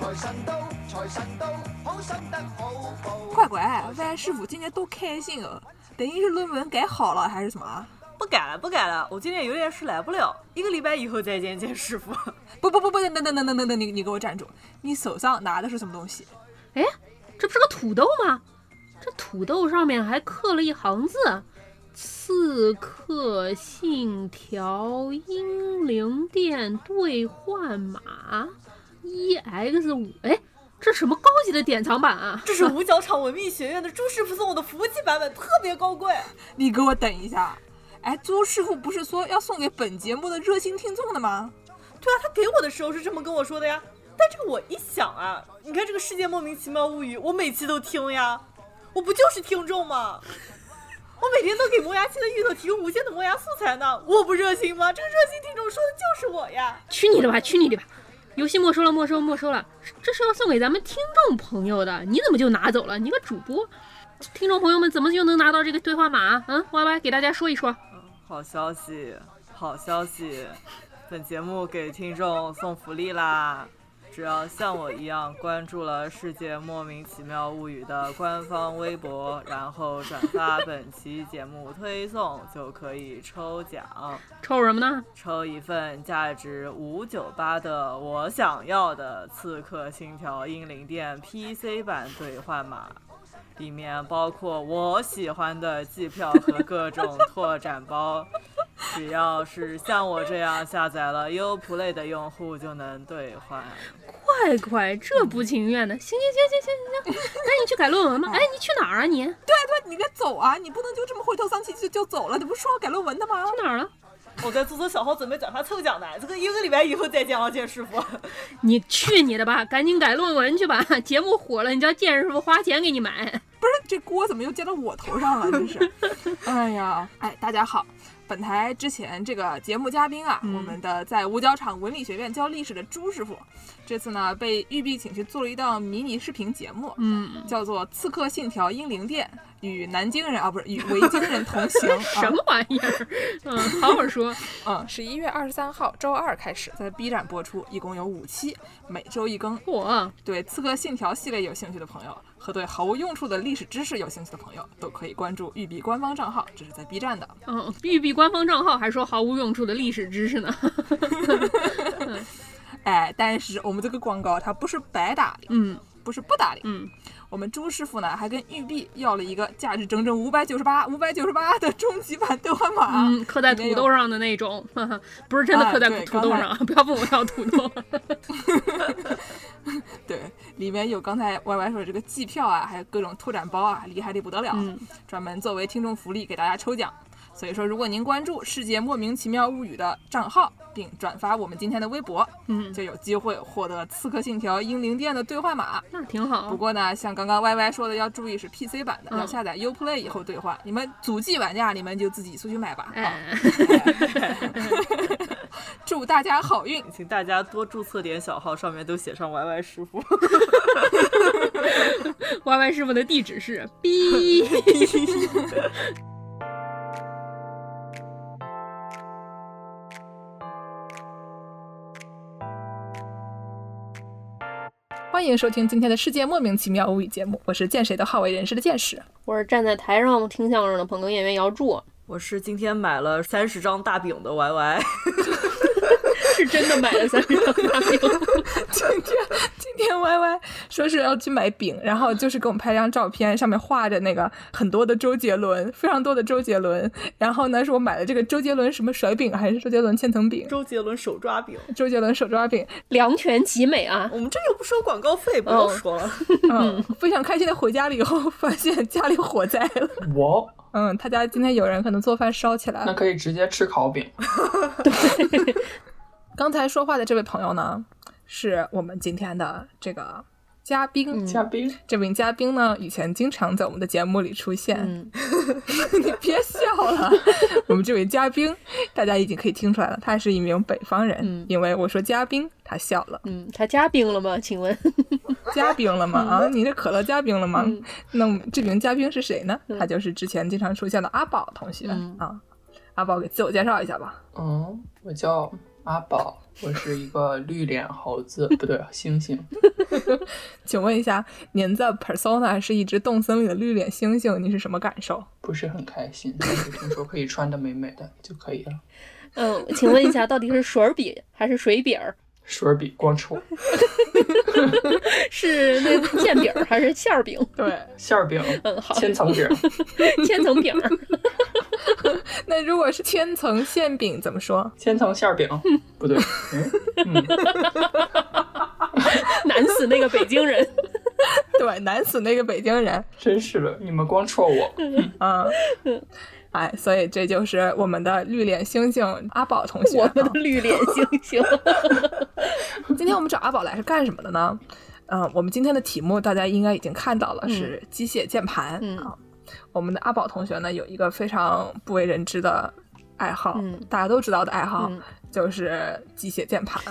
财神到，财神到，好心得好报。乖乖，万师傅今天多开心哦！等于是论文改好了还是什么？不改了，不改了，我今天有点事来不了，一个礼拜以后再见见师傅。不不不不，等等等等等等，你你给我站住！你手上拿的是什么东西？哎，这不是个土豆吗？这土豆上面还刻了一行字：“刺客信条英灵殿兑换码 EX 五。”哎，这什么高级的典藏版啊？这是五角场文秘学院的朱师傅送我的服务器版本，特别高贵。你给我等一下！哎，朱师傅不是说要送给本节目的热心听众的吗？对啊，他给我的时候是这么跟我说的呀。但这个我一想啊，你看这个世界莫名其妙物语，我每期都听呀，我不就是听众吗？我每天都给磨牙期的芋头提供无限的磨牙素材呢，我不热心吗？这个热心听众说的就是我呀！去你的吧，去你的吧！游戏没收了，没收，没收了，这是要送给咱们听众朋友的，你怎么就拿走了？你个主播，听众朋友们怎么就能拿到这个兑换码？嗯歪歪给大家说一说。好消息，好消息！本节目给听众送福利啦！只要像我一样关注了《世界莫名其妙物语》的官方微博，然后转发本期节目推送，就可以抽奖。抽什么呢？抽一份价值五九八的我想要的《刺客信条：英灵殿》PC 版兑换码。里面包括我喜欢的机票和各种拓展包，只要是像我这样下载了 Uplay 的用户就能兑换。快快，这不情愿的，行行行行行行行，赶紧去改论文吧。哎，你去哪儿啊你？对对，你该走啊，你不能就这么灰头丧气就就走了。你不是说要改论文的吗？去哪儿了？我在做做小号，准备转发抽奖呢。这个一个礼拜以后再见啊，剑师傅。你去你的吧，赶紧改论文去吧。节目火了，你叫剑师傅花钱给你买。不是，这锅怎么又接到我头上了？真是。哎呀，哎，大家好。本台之前这个节目嘉宾啊，我们的在五角场文理学院教历史的朱师傅，这次呢被玉碧请去做了一档迷你视频节目，嗯，叫做《刺客信条：英灵殿》，与南京人啊不是与维京人同行，什么玩意儿？嗯，好好说。嗯，十一月二十三号周二开始在 B 站播出，一共有五期，每周一更。嚯！对《刺客信条》系列有兴趣的朋友和对毫无用处的历史知识有兴趣的朋友，都可以关注玉碧官方账号，这是在 B 站的。嗯，玉碧。官方账号还说毫无用处的历史知识呢，哎，但是我们这个广告它不是白打的，嗯，不是不打的，嗯，我们朱师傅呢还跟玉璧要了一个价值整整五百九十八、五百九十八的终极版兑换码，嗯，刻在土豆上的那种，不是真的刻在土豆上，不要问我要土豆。对，里面有刚才 Y Y 说这个季票啊，还有各种拓展包啊，厉害的不得了，专门作为听众福利给大家抽奖。所以说，如果您关注“世界莫名其妙物语”的账号，并转发我们今天的微博，嗯，就有机会获得《刺客信条：英灵殿》的兑换码。那挺好。不过呢，像刚刚 Y Y 说的，要注意是 PC 版的，要下载 Uplay 以后兑换。你们主机玩家，你们就自己出去买吧。祝大家好运，请大家多注册点小号，上面都写上 Y Y 师傅。Y Y 师傅的地址是 B。欢迎收听今天的世界莫名其妙物语节目，我是见谁都好为人师的见识，我是站在台上听相声的捧哏演员姚柱，我是今天买了三十张大饼的 Y Y。是真的买了三十张大饼。今天今天歪歪说是要去买饼，然后就是给我们拍张照片，上面画着那个很多的周杰伦，非常多的周杰伦。然后呢，是我买了这个周杰伦什么甩饼还是周杰伦千层饼？周杰伦手抓饼，周杰伦手抓饼，两全其美啊！我们这又不收广告费，不用说了。嗯，非常开心的回家了以后，发现家里火灾了。我，嗯，他家今天有人可能做饭烧起来了。那可以直接吃烤饼。对。刚才说话的这位朋友呢，是我们今天的这个嘉宾。嘉宾，这名嘉宾呢，以前经常在我们的节目里出现。你别笑了，我们这位嘉宾，大家已经可以听出来了，他是一名北方人。因为我说嘉宾，他笑了。嗯，他加冰了吗？请问 加冰了吗？啊，你这可乐加冰了吗？那这名嘉宾是谁呢？他就是之前经常出现的阿宝同学啊。阿宝给自我介绍一下吧。嗯，我叫阿宝，我是一个绿脸猴子，不对，猩猩。请问一下，您的 persona 是一只动森里的绿脸猩猩，你是什么感受？不是很开心，但是听说可以穿的美美的就可以了。嗯，请问一下，到底是水笔还是水笔儿？水儿笔光戳，是那馅饼还是馅儿饼？对，馅儿饼，嗯，好，千层饼，千层饼儿。那如果是千层馅饼怎么说？千层馅儿饼，不对，难死那个北京人。对，难死那个北京人。真是的，你们光戳我。嗯，哎，所以这就是我们的绿脸猩猩阿宝同学。我们的绿脸猩猩。今天我们找阿宝来是干什么的呢？嗯、我们今天的题目大家应该已经看到了，是机械键盘。嗯啊，我们的阿宝同学呢有一个非常不为人知的爱好，嗯大家都知道的爱好。嗯就是 机械键盘，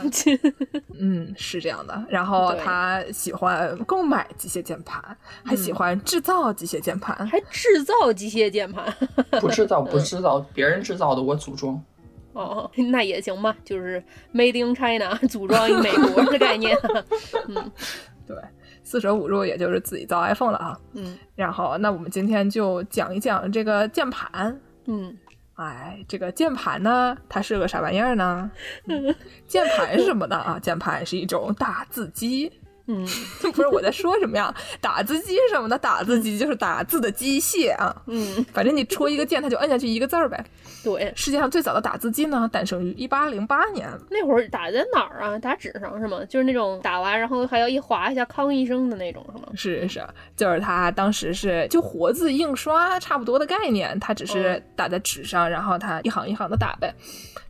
嗯，是这样的。然后他喜欢购买机械键盘，还喜欢制造机械键盘。还制造机械键盘。不制造，不 制造，别人制造的我组装。哦，那也行吧，就是 Made in China，组装一美国的概念。嗯对，四舍五入也就是自己造 iPhone 了啊。嗯然后，那我们今天就讲一讲这个键盘。嗯，哎，这个键盘呢，它是个啥玩意儿呢？键盘是什么呢？啊，键盘是一种打字机。嗯，不是我在说什么呀？打字机是什么呢？打字机就是打字的机械啊。嗯，反正你戳一个键，它就摁下去一个字儿呗。对，世界上最早的打字机呢，诞生于一八零八年。那会儿打在哪儿啊？打纸上是吗？就是那种打完然后还要一划一下，康一声的那种是吗？是是，就是它当时是就活字印刷差不多的概念，它只是嗯打在纸上，然后它一行一行的打呗。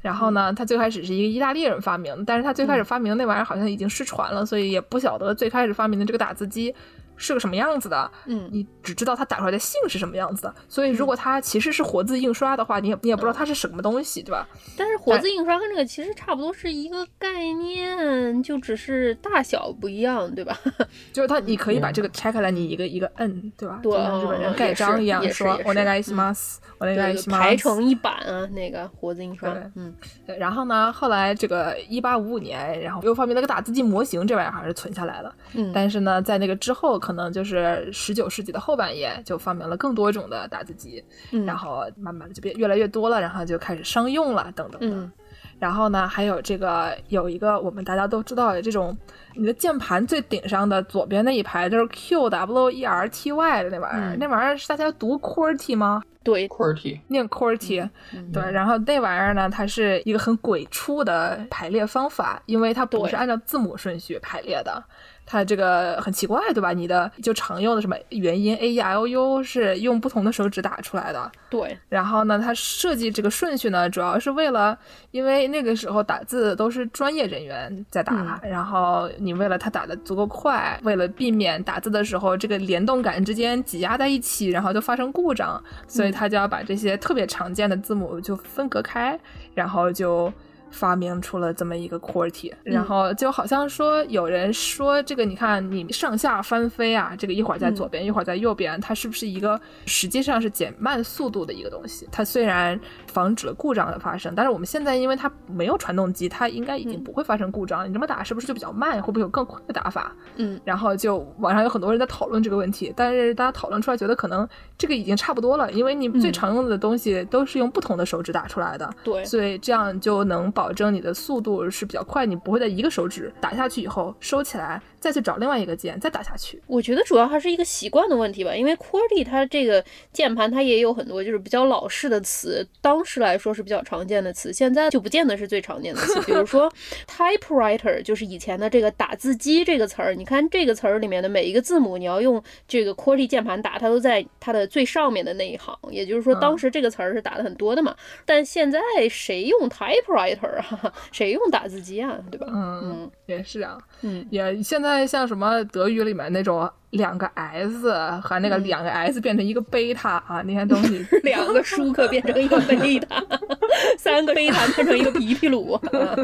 然后呢，它最开始是一个意大利人发明的，但是他最开始发明的那玩意儿好像已经失传了，所以也不晓得最开始发明的这个打字机是个什么样子的。嗯，你只知道它打出来的姓是什么样子的，所以如果它其实是活字印刷的话，你也你也不知道它是什么东西，对吧？但是活字印刷跟这个其实差不多是一个概念，就只是大小不一样，对吧？就是它，你可以把这个拆开来，你一个一个摁，对吧？对就像日本人嗯也是盖章一样，说也是也是我那个します，我那个对，し就排ます。成一版啊，那个活字印刷对，嗯对，然后呢，后来这个一八五五年，然后又发明了个打字机模型，这玩意儿还是存下来了。嗯，但是呢，在那个之后， 可能就是十九世纪的后半叶，就发明了更多种的打字机，嗯。然后慢慢的就变越来越多了，然后就开始商用了，等等的。嗯。然后呢，还有这个有一个我们大家都知道的这种，你的键盘最顶上的左边那一排就是 Q W E R T Y 的那玩意儿，嗯。那玩意儿是大家读 QWERTY 吗？对，QWERTY，念 QWERTY，、嗯。对，然后那玩意儿呢，它是一个很鬼畜的排列方法，因为它不是按照字母顺序排列的，它这个很奇怪，对吧？你的就常用的什么元音 A E I O U 是用不同的手指打出来的，对，然后呢，它设计这个顺序呢，主要是为了，因为那个时候打字都是专业人员在打，然后你为了他打的足够快，为了避免打字的时候这个联动感之间挤压在一起，然后就发生故障，所以它就要把这些特别常见的字母就分隔开，然后就。发明出了这么一个 QWERTY，然后就好像说有人说这个，你看你上下翻飞啊，这个一会儿在左边，一会儿在右边，它是不是一个实际上是减慢速度的一个东西？它虽然防止了故障的发生，但是我们现在因为它没有传动机，它应该已经不会发生故障。你这么打是不是就比较慢？会不会有更快的打法？嗯，然后就网上有很多人在讨论这个问题，但是大家讨论出来觉得可能这个已经差不多了，因为你最常用的东西都是用不同的手指打出来的，对，所以这样就能保证你的速度是比较快，你不会在一个手指打下去以后收起来，再去找另外一个键再打下去。我觉得主要还是一个习惯的问题吧，因为 QWERTY 它这个键盘它也有很多就是比较老式的词，当时来说是比较常见的词，现在就不见得是最常见的词。比如说 typewriter 就是以前的这个打字机这个词儿，你看这个词儿里面的每一个字母，你要用这个 QWERTY 键盘打，它都在它的最上面的那一行，也就是说当时这个词儿是打的很多的嘛。但现在谁用 typewriter 啊？谁用打字机啊？对吧？嗯，嗯也是啊，嗯，也现在像什么德语里面那种两个 s 和那个两个 s 变成一个贝塔啊，那些东西。两个舒克变成一个贝塔，三个贝塔变成一个皮皮鲁。啊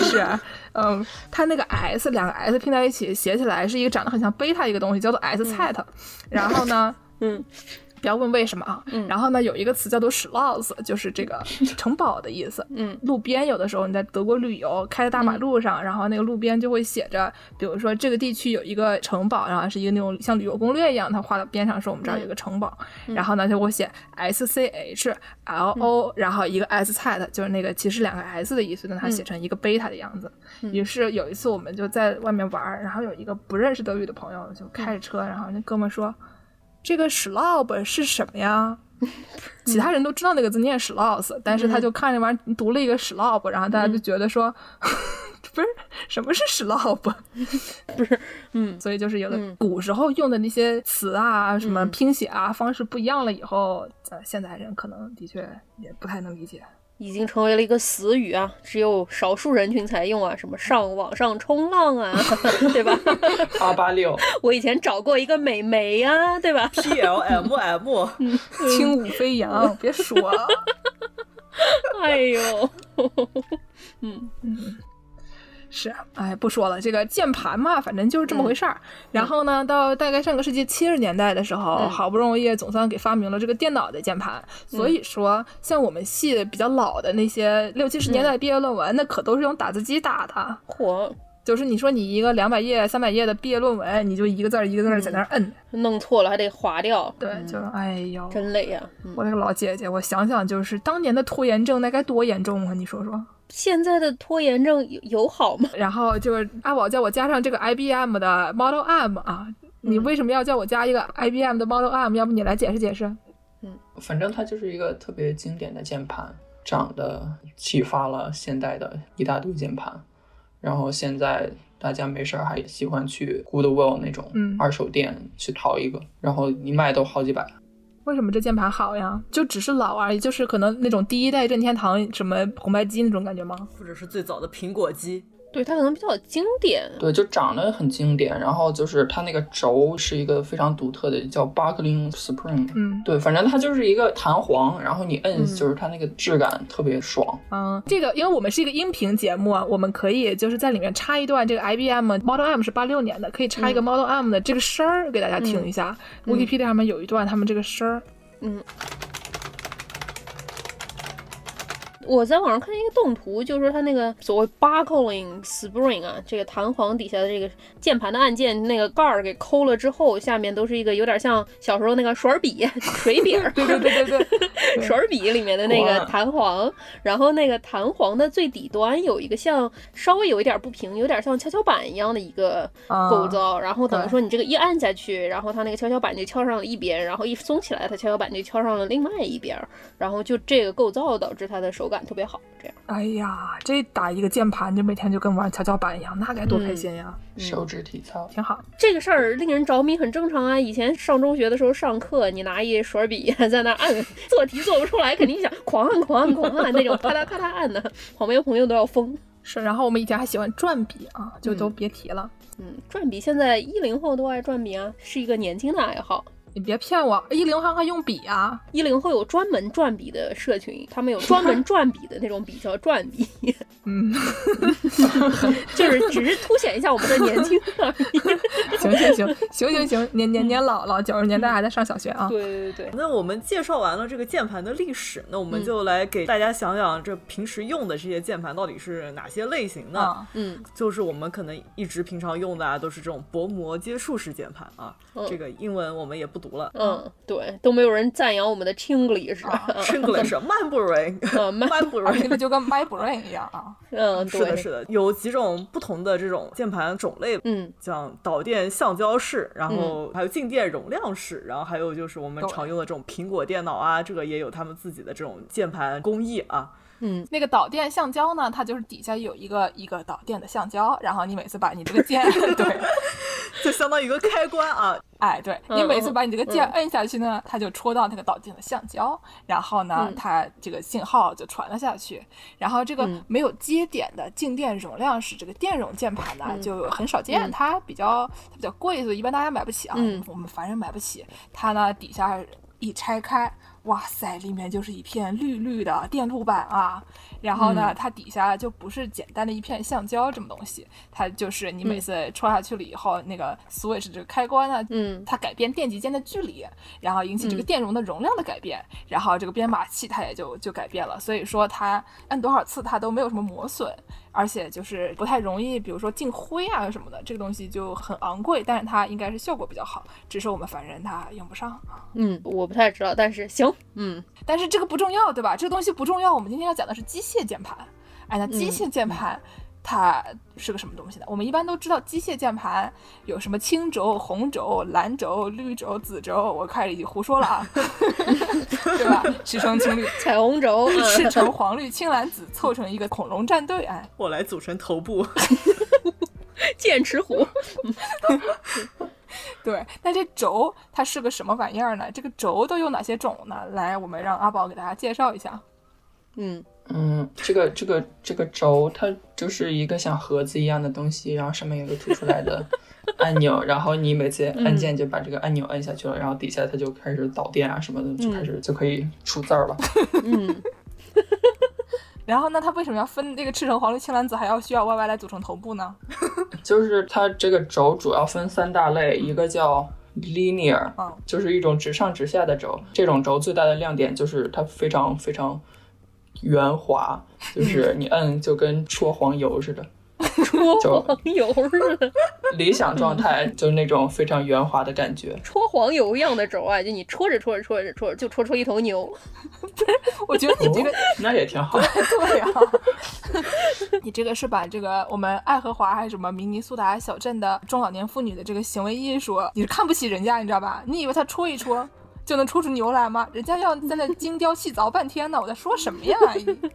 是，嗯，它那个 s 两个 s 拼在一起写起来是一个长得很像贝塔一个东西，叫做 s 嗯。set，、然后呢，嗯不要问为什么啊。嗯然后呢，有一个词叫做 Schloss，就是这个 城堡的意思。嗯路边有的时候你在德国旅游，开在大马路上，然后那个路边就会写着，比如说这个地区有一个城堡，然后是一个那种像旅游攻略一样，它画到边上说我们这儿有一个城堡，然后呢就会写 S C H L O，、然后一个 S 菜的，就是那个其实两个 S 的意思，但它写成一个贝塔的样子。于是有一次我们就在外面玩儿，然后有一个不认识德语的朋友就开着车，然后那哥们儿说。这个 schlob 是什么呀？其他人都知道那个字念 schloss，但是他就看那玩意儿读了一个 schlob，然后大家就觉得说，不是什么是 schlob，不是，嗯所以就是有的嗯。古时候用的那些词啊，什么嗯。拼写啊方式不一样了以后，呃，现在人可能的确也不太能理解。已经成为了一个死语啊，只有少数人群才用啊，什么上网上冲浪啊，对吧？八八六，我以前找过一个美眉呀、对吧？P L M M，轻舞飞扬，别说了。哎呦，是，哎，不说了，这个键盘嘛，反正就是这么回事儿。然后呢，到大概上个世纪七十年代的时候，嗯好不容易总算给发明了这个电脑的键盘。所以说，像我们系比较老的那些六七十年代毕业论文，那可都是用打字机打的。嚯，就是你说你一个两百页、三百页的毕业论文，你就一个字儿一个字儿在那儿摁。弄错了还得划掉，对，就哎呦，真累呀、嗯我那个老姐姐，我想想，就是当年的拖延症那该多严重啊！你说说。现在的拖延症有有好吗？然后就是阿宝叫我加上这个 IBM 的 Model M 啊，你为什么要叫我加一个 IBM 的 Model M？要不你来解释解释？嗯反正它就是一个特别经典的键盘，长得启发了现代的一大堆键盘。然后现在大家没事儿还喜欢去 Goodwill 那种嗯二手店去淘一个，然后一卖都好几百。为什么这键盘好呀？就只是老而已，就是可能那种第一代任天堂什么红白机那种感觉吗？或者是最早的苹果机，对，它可能比较经典。对，就长得很经典，然后就是它那个轴是一个非常独特的，叫 Buckling Spring。嗯对，反正它就是一个弹簧，然后你摁，就是它那个质感特别爽。嗯，这个因为我们是一个音频节目啊，我们可以就是在里面插一段这个 IBM Model M 是八六年的，可以插一个 Model M 的这个声儿给大家听一下。Wikipedia 上面有一段他们这个声儿，我在网上看一个动图，就是说它那个所谓 buckling spring 啊，这个弹簧底下的这个键盘的按键那个盖儿给抠了之后，下面都是一个有点像小时候那个水笔、水笔儿。对对对对对，水 笔里面的那个弹簧，然后那个弹簧的最底端有一个像稍微有一点不平，有点像跷跷板一样的一个啊。构造，然后等于说你这个一按下去，然后它那个跷跷板就翘上了一边，然后一松起来，它跷跷板就翘上了另外一边，然后就这个构造导致它的手感特别好，这样。哎呀，这打一个键盘就每天就跟玩跷跷板一样，那该多开心呀！手指体操，挺好。这个事儿令人着迷，很正常啊。以前上中学的时候上课，你拿一水笔 在那按，做题做不出来，肯定想狂按狂按狂按那种，咔嗒咔嗒按的，旁边朋友都要疯。是，然后我们以前还喜欢转笔啊，就都别提了。嗯，转笔现在一零后都爱转笔啊，是一个年轻的爱好。你别骗我，一零后还用笔啊？一零后有专门转笔的社群，他们有专门转笔的那种笔叫转笔，嗯，就是只是凸显一下我们的年轻而已。行行行行行行，年年年老了，九十年代还在上小学啊。对对对，那我们介绍完了这个键盘的历史，那我们就来给大家想想，这平时用的这些键盘到底是哪些类型的？啊，嗯，就是我们可能一直平常用的啊，都是这种薄膜接触式键盘啊。嗯这个英文我们也不读了。嗯，对，都没有人赞扬我们的 Chinglish，English Mandarin 嗯。慢 啊，听 Mandarin。着就跟 My Brain 一样啊。嗯，是的，是的，有几种不同的这种键盘种类，嗯。像导电橡胶式，然后还有静电容量式，然后还有就是我们常用的这种苹果电脑啊，这个也有他们自己的这种键盘工艺啊。嗯那个导电橡胶呢，它就是底下有一个一个导电的橡胶，然后你每次把你这个键，对，就相当于一个开关啊，哎，对嗯你每次把你这个键嗯摁下去呢，它就戳到那个导电的橡胶，然后呢嗯，它这个信号就传了下去。然后这个嗯没有接点的静电容量使这个电容键盘呢，嗯就很少见，嗯它比较它比较贵，所以一般大家买不起啊，嗯我们凡人买不起。它呢底下一拆开，哇塞，里面就是一片绿绿的电路板啊。然后呢，嗯它底下就不是简单的一片橡胶这么东西，它就是你每嗯次戳下去了以后，那个 switch 这个开关呢，嗯它改变电极间的距离，然后引起这个嗯电容的容量的改变，然后这个编码器它也就就改变了。所以说它按多少次它都没有什么磨损，而且就是不太容易，比如说进灰啊什么的，这个东西就很昂贵，但是它应该是效果比较好，只是我们凡人他用不上啊。嗯，我不太知道，但是行，嗯但是这个不重要，对吧？这个东西不重要，我们今天要讲的是机械键盘。哎，那机械键盘。它是个什么东西呢？我们一般都知道机械键盘有什么青轴、红轴、蓝轴、绿轴、紫轴，我开始已经胡说了啊，对吧？赤橙青绿，彩虹轴，赤橙黄绿青蓝紫，凑成一个恐龙战队，哎，我来组成头部。剑齿虎，对。那这轴它是个什么玩意儿呢？这个轴都有哪些种呢？来，我们让阿宝给大家介绍一下。嗯嗯，这个这个这个轴，它就是一个像盒子一样的东西，然后上面有个凸出来的 按钮，然后你每次按键就把这个按钮按下去了，然后底下它就开始导电啊什么的，就开始就可以出字儿了。嗯然后那，它为什么要分那个赤橙黄绿青蓝紫，还要需要 Y Y 来组成头部呢？就是它这个轴主要分三大类，一个叫 linear，嗯就是一种直上直下的轴。这种轴最大的亮点就是它非常非常圆滑，就是 你摁就跟戳黄油似的。戳黄油似的，理想状态就是那种非常圆滑的感觉。戳黄油一样的轴啊，就你戳着戳着戳着戳着，就戳出一头牛。我觉得你这个哦那也挺好。对呀、你这个是把这个我们爱荷华还是什么明尼苏达小镇的中老年妇女的这个行为艺术，你是看不起人家，你知道吧？你以为他戳一戳就能抽出牛来吗？人家要在那精雕细凿半天呢，我在说什么呀？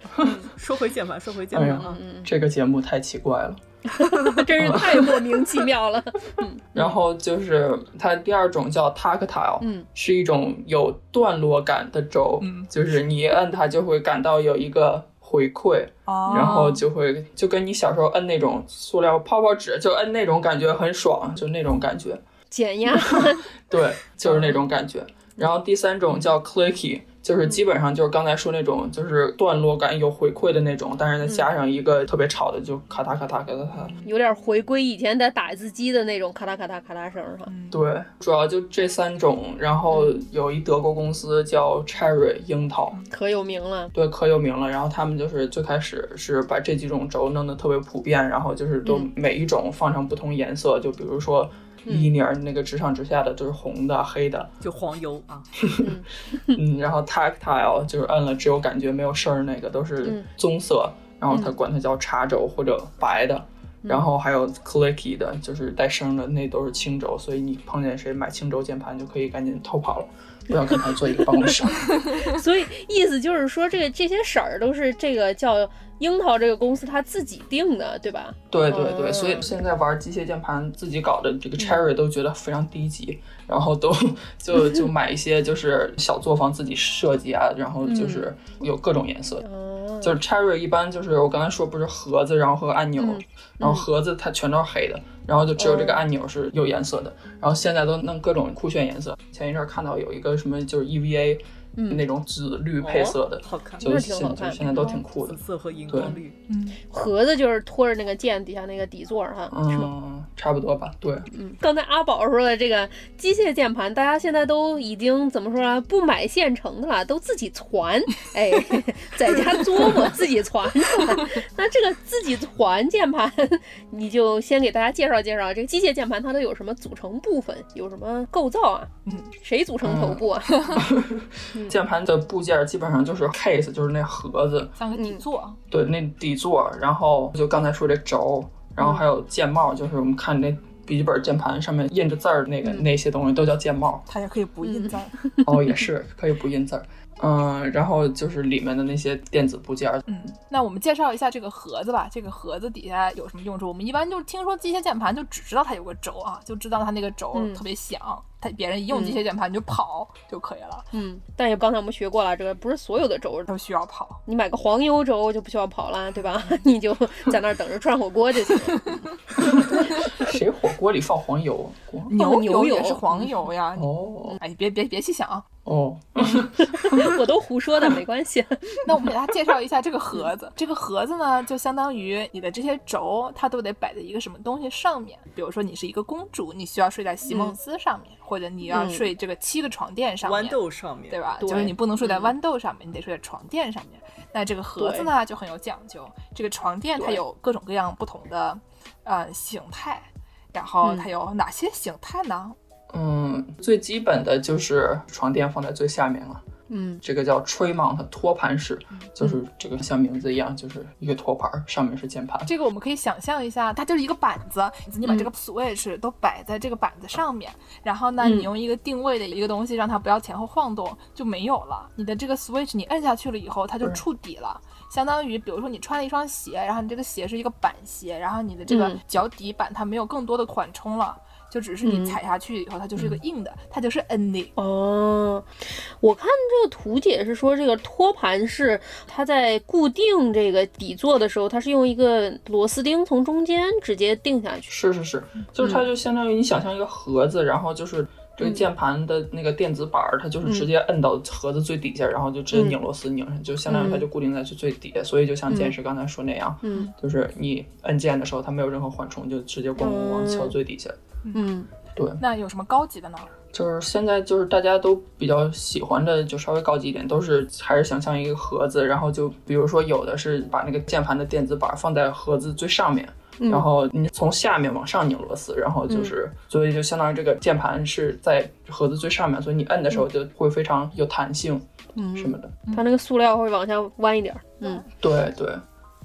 说回键盘，说回键盘啊。，这个节目太奇怪了。真是太莫名其妙了。嗯然后就是它第二种叫 tactile，嗯，是一种有段落感的轴，嗯就是你一摁它就会感到有一个回馈，哦然后就会就跟你小时候摁那种塑料泡泡纸，就摁那种感觉很爽，就那种感觉，减压，对，就是那种感觉。然后第三种叫 clicky，就是基本上就是刚才说那种，就是段落感有回馈的那种，但是再加上一个特别吵的，就咔嗒咔嗒咔嗒咔。有点回归以前在打字机的那种咔嗒咔嗒咔嗒声哈。对，主要就这三种。然后有一德国公司叫 Cherry 樱桃，可有名了。对，可有名了。然后他们就是最开始是把这几种轴弄得特别普遍，然后就是都嗯每一种放上不同颜色，就比如说 linear 那个直上直下的，就是红的、黑的，就黄油啊，嗯，然后 tactile 就是摁了只有感觉没有声儿那个都是嗯棕色，然后它管它叫茶轴或者白的。然后还有 clicky 的，就是带声的，那都是青轴，所以你碰见谁买青轴键盘，就可以赶紧偷跑了，不要跟他做一个办公室。所以意思就是说，这个这些色儿都是这个叫樱桃这个公司他自己定的，对吧？对对对，哦所以现在玩机械键盘自己搞的这个 Cherry 都觉得非常低级，然后都 就就买一些就是小作坊自己设计啊，然后就是有各种颜色。哦，就是 Cherry 一般就是我刚才说不是盒子，然后和按钮，嗯然后盒子它全都是黑的，然后就只有这个哦按钮是有颜色的。然后现在都弄各种酷炫颜色。前一阵儿看到有一个什么就是 EVA、嗯那种紫绿配色的，好看，就是挺好看现就现在都挺酷的紫。色和荧光绿。嗯，盒子就是托着那个键底下那个底座哈。嗯，差不多吧，对。嗯，刚才阿宝说的这个机械键盘，大家现在都已经怎么说啊？不买现成的了，都自己攒，哎，在家琢磨自己攒。那这个自己攒键盘，你就先给大家介绍介绍这个机械键盘它都有什么组成部分，有什么构造啊？嗯，谁组成头部啊？键盘的部件基本上就是 case，就是那盒子，像个底座，对，那底座，然后就刚才说这轴，然后还有键帽，就是我们看那笔记本键盘上面印着字儿那个、那些东西都叫键帽。它也可以不印字儿。哦，也是可以不印字儿。嗯，然后就是里面的那些电子部件，嗯，那我们介绍一下这个盒子吧。这个盒子底下有什么用处？我们一般就听说机械键盘，就只知道它有个轴啊，就知道它那个轴嗯特别响，它别人一用机械键盘你就跑就可以了，嗯，但也刚才我们学过了，这个不是所有的轴都需要跑。你买个黄油轴就不需要跑了，对吧？你就在那儿等着涮火锅就行了。谁火锅里放黄油？黄牛牛油也是黄油呀。哦哎，别别别细想啊。哦，我都胡说的，没关系。那我们给大家介绍一下这个盒子。这个盒子呢，就相当于你的这些轴，它都得摆在一个什么东西上面。比如说，你是一个公主，你需要睡在席梦思上面，或者你要嗯睡这个七个床垫上面，豌豆上面，对吧？对就是你不能睡在嗯豌豆上面，你得睡在床垫上面。那这个盒子呢就很有讲究，这个床垫它有各种各样不同的呃形态，然后嗯它有哪些形态呢？嗯，最基本的就是床垫放在最下面了。嗯这个叫 tray mount 托盘式，就是这个像名字一样，就是一个托盘，上面是键盘。这个我们可以想象一下，它就是一个板子，你把这个 switch 都摆在这个板子上面，然后呢，嗯你用一个定位的一个东西让它不要前后晃动，就没有了。你的这个 switch 你摁下去了以后，它就触底了。相当于，比如说你穿了一双鞋，然后你这个鞋是一个板鞋，然后你的这个嗯脚底板它没有更多的缓冲了，就只是你嗯。踩下去以后，它就是一个硬的，它就是摁的。哦，我看这个图解是说，这个托盘是它在固定这个底座的时候，它是用一个螺丝钉从中间直接定下去。是是是，就是它就相当于你想象一个盒子，然后就是这个键盘的那个电子板儿，它就是直接摁到盒子最底下，然后就直接拧螺丝拧上，就相当于它就固定在最最底下。所以就像剑士刚才说那样，嗯。就是你摁键的时候，它没有任何缓冲，就直接咣咣咣敲最底下。嗯。对，那有什么高级的呢？就是现在就是大家都比较喜欢的，就稍微高级一点，都是还是想象一个盒子，然后就比如说有的是把那个键盘的电子板放在盒子最上面，嗯。然后你从下面往上拧螺丝，然后就是，所以就相当于这个键盘是在盒子最上面，所以你摁的时候就会非常有弹性嗯，什么的。它那个塑料会往下弯一点儿。嗯。对对，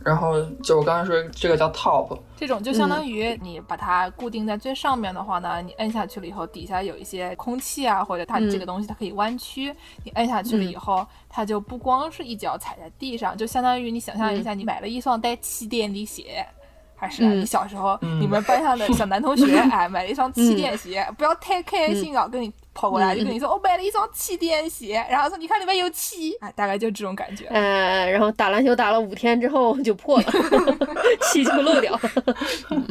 然后就我刚才说这个叫 top，这种就相当于你把它固定在最上面的话呢，你摁下去了以后，底下有一些空气啊，或者它嗯。这个东西它可以弯曲，你摁下去了以后，它就不光是一脚踩在地上，就相当于你想象一下，你买了一双带气垫的鞋。还是你小时候，嗯。你们班上的小男同学，哎，买了一双气垫鞋，不要太开心啊，跟你跑过来就跟你说，我买了一双气垫鞋，然后说你看里面有气，哎，大概就这种感觉。呃，然后打篮球打了五天之后就破了，气就漏掉。嗯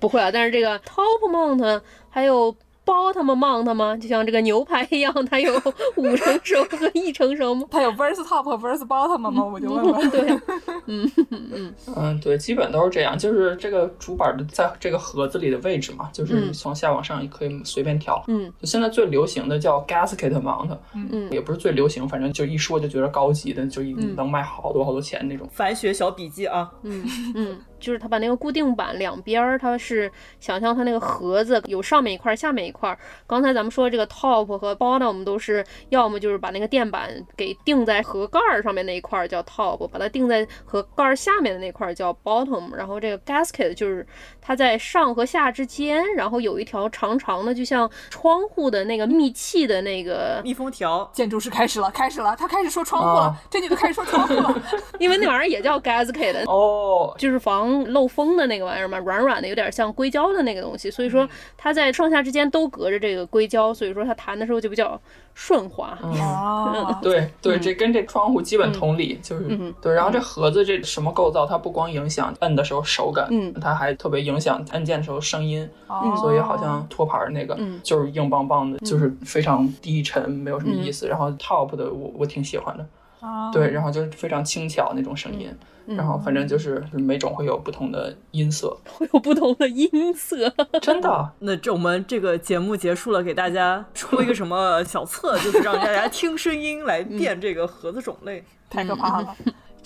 不会啊，但是这个 top mount 还有 bottom mount 吗？就像这个牛排一样，它有 五成熟和一成熟吗？它有 verse top 和 verse bottom 吗？我就问问。对，嗯嗯嗯，对，基本都是这样，就是这个主板的在这个盒子里的位置嘛，就是嗯从下往上也可以随便调。嗯就现在最流行的叫 gasket mount，嗯也不是最流行，反正就一说就觉得高级的，就能卖好多好多钱那种。凡学小笔记啊，嗯嗯，就是它把那个固定板两边儿，它是想象它那个盒子有上面一块儿，下面一块儿。刚才咱们说这个 top 和 bottom 都是要么就是把那个垫板给定在盒盖儿上面那一块儿叫 top，把它定在盒盖儿下面的那块儿叫 bottom。然后这个 gasket 就是它在上和下之间，然后有一条长长的，就像窗户的那个密气的那个，密封条，建筑师开始了，开始了，他开始说窗户了，啊这女的开始说窗户了。因为那玩意儿也叫 gasket。哦，就是防漏风的那个玩意儿嘛，软软的，有点像硅胶的那个东西，所以说它在上下之间都隔着这个硅胶，所以说它弹的时候就比较顺滑。嗯，哦，对对，嗯。这跟这窗户基本同理，就是嗯对。然后这盒子这什么构造，它不光影响摁的时候手感，嗯。它还特别影响按键的时候声音，哦。所以好像托盘儿那个嗯。就是硬邦邦的，就是非常低沉，没有什么意思。然后 top 的我我挺喜欢的，哦对，然后就是非常轻巧那种声音，嗯然后反正就是每种会有不同的音色，会有不同的音色。真的。那这我们这个节目结束了，给大家出一个什么小册，就是让大家听声音来辨这个盒子种类。太可怕了。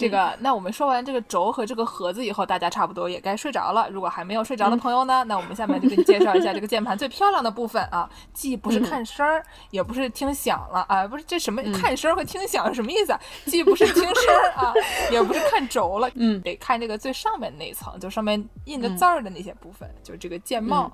这个，那我们说完这个轴和这个盒子以后，大家差不多也该睡着了。如果还没有睡着的朋友呢，那我们下面就给你介绍一下这个键盘最漂亮的部分啊，既不是看声儿，也不是听响了啊，不是这什么看声儿和听响是什么意思啊？既不是听声儿啊，也不是看轴了，嗯得看这个最上面那一层，就上面印着字儿的那些部分，就是这个键帽。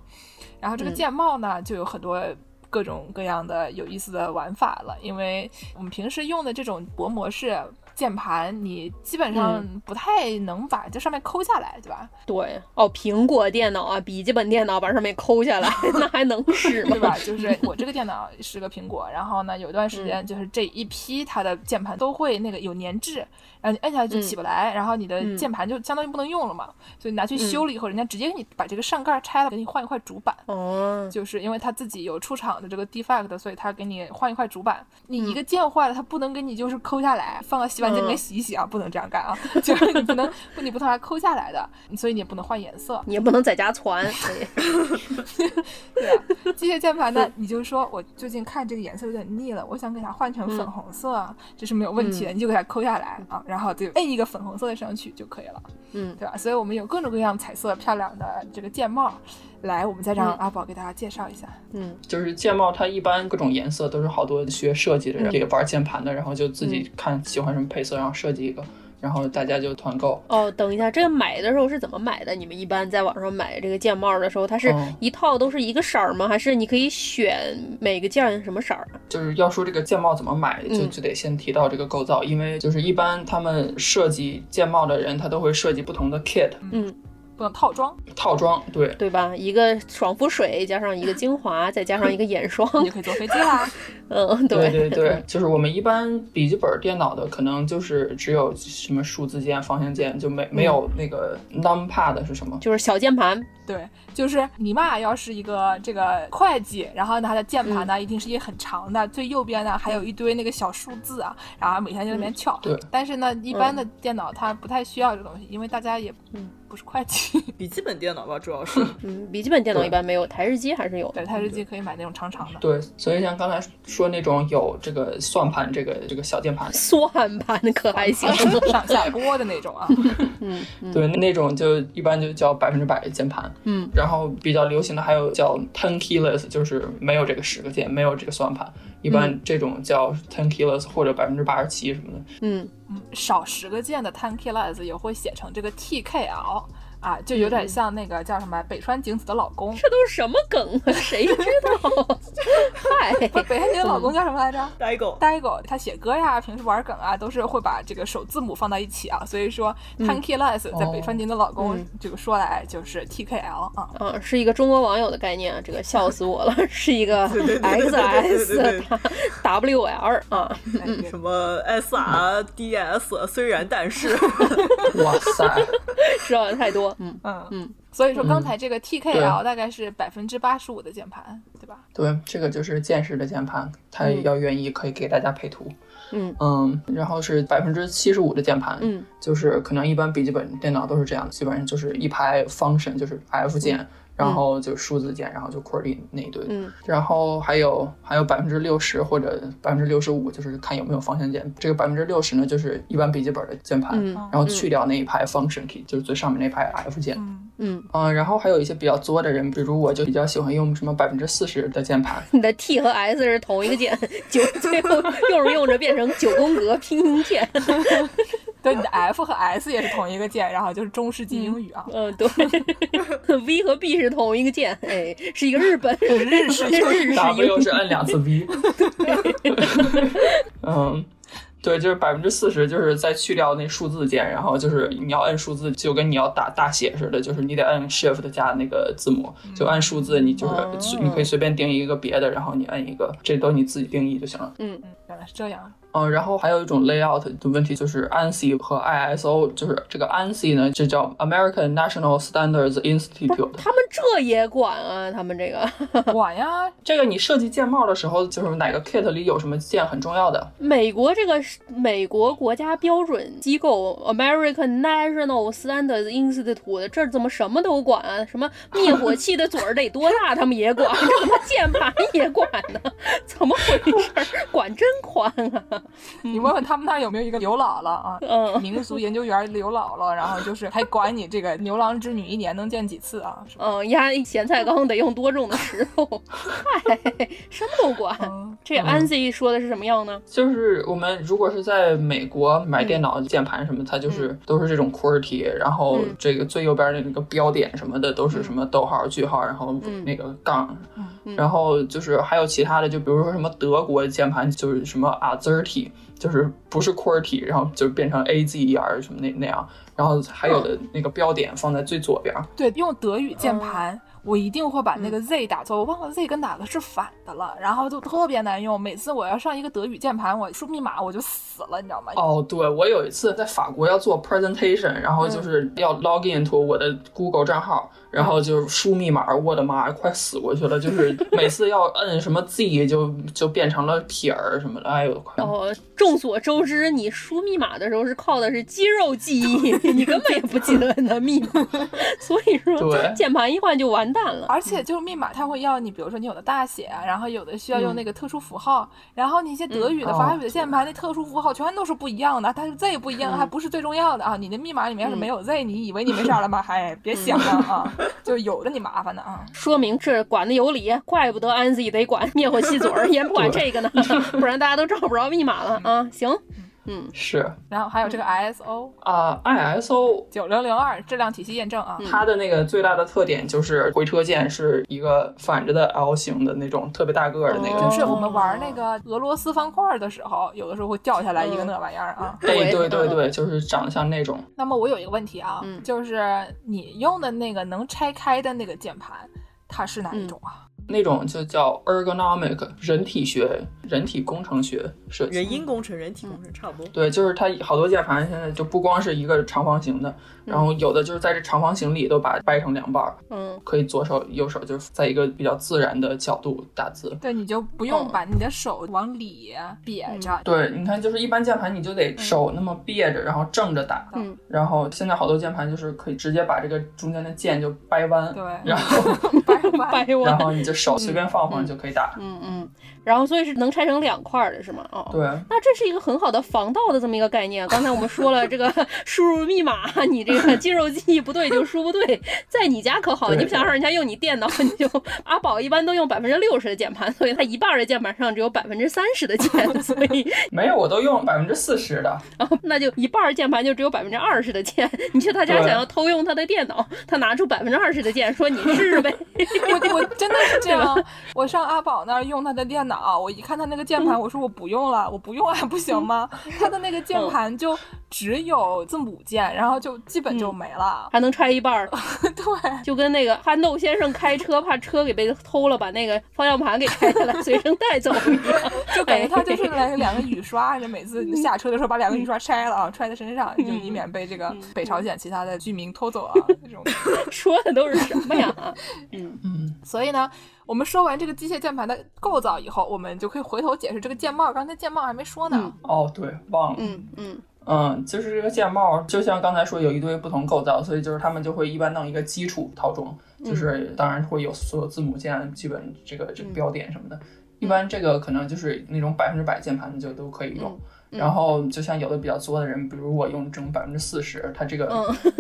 然后这个键帽呢，就有很多。各种各样的有意思的玩法了，因为我们平时用的这种薄模式，键盘，你基本上嗯不太能把这上面抠下来，对吧？对哦，苹果电脑啊，笔记本电脑把上面抠下来，那还能使吗对？吧？就是我这个电脑是个苹果，然后呢，有一段时间嗯就是这一批它的键盘都会那个有粘滞，然后你摁下去就起不来，然后你的嗯键盘就相当于不能用了嘛，所以拿去修了以后，人家直接给你把这个上盖拆了，给你换一块主板。哦，就是因为他自己有出厂的这个 defect，所以他给你换一块主板。你一个键坏了，他不能给你就是抠下来，放到洗碗机里面嗯洗一洗啊，不能这样干啊，就是你不能你不能把它抠下来的，所以你也不能换颜色。你也不能在家传。哎 对啊，机械键盘呢，你就说我最近看这个颜色有点腻了，我想给它换成粉红色，这是没有问题的，你就给它抠下来啊，然后就摁一个粉红色的上去就可以了，嗯，对吧？所以我们有各种各样彩色漂亮的这个键帽，来，我们再让嗯。阿宝给大家介绍一下。嗯。就是键帽，它一般各种颜色都是好多学设计的人，嗯。这个玩键盘的，然后就自己看喜欢什么配色，然后设计一个，然后大家就团购。哦，等一下，这个买的时候是怎么买的？你们一般在网上买这个键帽的时候，它是哦一套都是一个色儿吗？还是你可以选每个键什么色儿啊？就是要说这个键帽怎么买，就嗯就得先提到这个构造，因为就是一般他们设计键帽的人，他都会设计不同的 kit 嗯，不能套装，套装，对，对吧？一个爽肤水加上一个精华，再加上一个眼霜。你就可以坐飞机啦。嗯，对对对对，就是我们一般笔记本电脑的可能就是只有什么数字键、方向键，就没没有那个 numpad 是什么？就是小键盘。对，就是你妈要是一个这个会计，然后呢，它的键盘呢、一定是一个很长的，最右边呢还有一堆那个小数字啊，然后每天就在那边敲。对。但是呢，一般的电脑它不太需要这个东西，因为大家也嗯。不是会计。笔记本电脑吧，主要是。嗯，笔记本电脑一般没有，台式机还是有。对，台式机可以买那种长长的。对，所以像刚才说那种有这个算盘这个这个小键盘，算盘可还行。上下锅的那种啊，嗯嗯。对，那种就一般就叫百分之百的键盘。嗯，然后比较流行的还有叫 ten keyless，就是没有这个十个键，没有这个算盘。一般这种叫 ten keyless 或者百分之八十七什么的。嗯少十个键的 ten keyless 也会写成这个 TKL 啊，就有点像那个叫什么北川景子的老公。这都是什么梗啊？谁知道？嗨，北川景子的老公叫什么来着？呆狗。呆狗他写歌呀，平时玩梗啊，都是会把这个首字母放到一起啊，所以说 Tanky Less 在北川景的老公嗯这个说来就是 TKL 啊，啊，是一个中国网友的概念啊，这个笑死我了，是一个对对对对对 XS 对 WL 啊，哎什么 SRDS，虽然但是，哇塞，知道的太多。嗯嗯。嗯，所以说刚才这个 TKL 大概是百分之八十五的键盘，对吧？对，这个就是键式的键盘，它嗯。要愿意可以给大家配图。嗯。嗯，然后是百分之七十五的键盘，嗯。就是可能一般笔记本电脑都是这样，基本上就是一排 function，就是 F 键，然后就数字键，然后就 QWERTY 那一堆，嗯然后还有还有百分之六十或者百分之六十五，就是看有没有方向键。这个百分之六十呢，就是一般笔记本的键盘，嗯然后去掉那一排 function key，就是最上面那排 F 键。嗯，嗯，嗯，然后还有一些比较作的人，比如我就比较喜欢用什么百分之四十的键盘，你的 T 和 S 是同一个键，九最后用着用着变成九宫格拼音键。对，你的 F 和 S 也是同一个键，然后就是中世纪英语啊，嗯，对，V 和 B 是同一个键，哎，是一个日本日式日式英 W 语是按两次 V。嗯，对，就是百分之四十，就是再去掉那数字键，然后就是你要摁数字，就跟你要打大写似的，就是你得摁 Shift 加那个字母，就按数字，你就是、哦你可以随便定义一个别的，然后你摁一个，这都你自己定义就行了。嗯，原来是这样。嗯，然后还有一种 layout 的问题，就是 ANSI 和 ISO，就是这个 ANSI 呢，这叫 American National Standards Institute。他们这也管啊？他们这个 管呀，这个你设计键帽的时候，就是哪个 kit 里有什么键很重要的。美国这个是美国国家标准机构 American National Standards Institute，这怎么什么都管啊？什么灭火器的嘴儿得多大，他们也管，这他妈键盘也管呢？怎么回事儿？管真宽啊！你问问他们那儿有没有一个刘姥姥啊？嗯民俗研究员刘姥姥，然后就是还管你这个牛郎织女一年能见几次啊？嗯，压咸菜缸得用多重的石头？嗨，什么都管。嗯，这 ANSI 说的是什么样呢？就是我们如果是在美国买电脑键盘什么，它就是都是这种 QWERTY，然后嗯这个最右边的那个标点什么的都是什么逗号、句号，然后嗯那个杠，嗯然后就是还有其他的，就比如说什么德国键盘就是什么 AZERTY，QWERTY，就是不是 QWERTY，然后就变成 A Z E R 什么那那样，然后还有的那个标点放在最左边。对，用德语键盘。我一定会把那个 Z 打错，我忘了 Z 跟哪个是反的了，然后就特别难用。每次我要上一个德语键盘，我输密码我就死了，你知道吗？哦，对，我有一次在法国要做 presentation，然后就是要 log into 我的 Google 账号，然后就输密码，我的妈，快死过去了！就是每次要摁什么 Z 就就变成了撇儿什么的，哎呦，快！哦，众所周知，你输密码的时候是靠的是肌肉记忆，你根本也不记得你的密码，所以说键盘一换就完蛋了。而且就是密码，它会要你，比如说你有的大写，然后有的需要用那个特殊符号，然后你一些德语的、法语的键盘，那特殊符号全都是不一样的，但是 Z 不一样，还不是最重要的啊！你的密码里面要是没有 Z，你以为你没啥了吗？嗨，别想了啊，就有的你麻烦的啊！说明这管的有理，怪不得安 Z 得管灭火器嘴儿也不管这个呢，不然大家都找不着密码了啊！行。嗯，是，然后还有这个 ISO 啊，ISO 九零零二质量体系验证啊，它的那个最大的特点就是回车键是一个反着的 L 型的那种特别大个的那个，就是我们玩那个俄罗斯方块的时候，有的时候会掉下来一个那玩意儿啊，哎，对对对，就是长得像那种。那么我有一个问题啊，就是你用的那个能拆开的那个键盘，它是哪一种啊？那种就叫 ergonomic 人体学、人体工程学设计。人因工程、人体工程差不多。对，就是它好多键盘现在就不光是一个长方形的，然后有的就是在这长方形里都把掰成两半儿，嗯，可以左手右手就是在一个比较自然的角度打字。对，你就不用把你的手往里瘪着。对，你看，就是一般键盘你就得手那么别着，然后正着打。嗯。然后现在好多键盘就是可以直接把这个中间的键就掰弯。对。然后掰弯，掰弯，然后你就。手随便放放就可以打，嗯嗯，然后所以是能拆成两块的是吗？哦，对，那这是一个很好的防盗的这么一个概念。刚才我们说了，这个 输入密码，你这个肌肉记忆不对就输不对。在你家可好，你不想让人家用你电脑，你就阿宝一般都用百分之六十的键盘，所以他一半的键盘上只有百分之三十的键，所以没有，我都用百分之四十的，然 后那就一半键盘就只有百分之二十的键。你去他家想要偷用他的电脑，他拿出百分之二十的键，说你试试呗。我我真的是这样，我。上阿宝那儿用他的电脑，我一看他那个键盘，我说我不用了，我不用还不行吗？他的那个键盘就只有字母键，然后就基本就没了，还能拆一半儿。对，就跟那个憨豆先生开车怕车给被偷了，把那个方向盘给拆下来随身带走一样，就感觉他就是来两个雨刷，就每次下车的时候把两个雨刷拆了啊，揣在身上，就以免被这个北朝鲜其他的居民偷走啊。这种 说的都是什么呀？嗯嗯，所以呢。我们说完这个机械键盘的构造以后，我们就可以回头解释这个键帽。刚才键帽还没说呢。哦，对，忘了。嗯嗯嗯，就是这个键帽，就像刚才说有一堆不同构造，所以就是他们就会一般弄一个基础套装，就是当然会有所有字母键、基本这个这个标点什么的。一般这个可能就是那种百分之百键盘就都可以用。然后就像有的比较作的人，比如我用这种百分之四十，它这个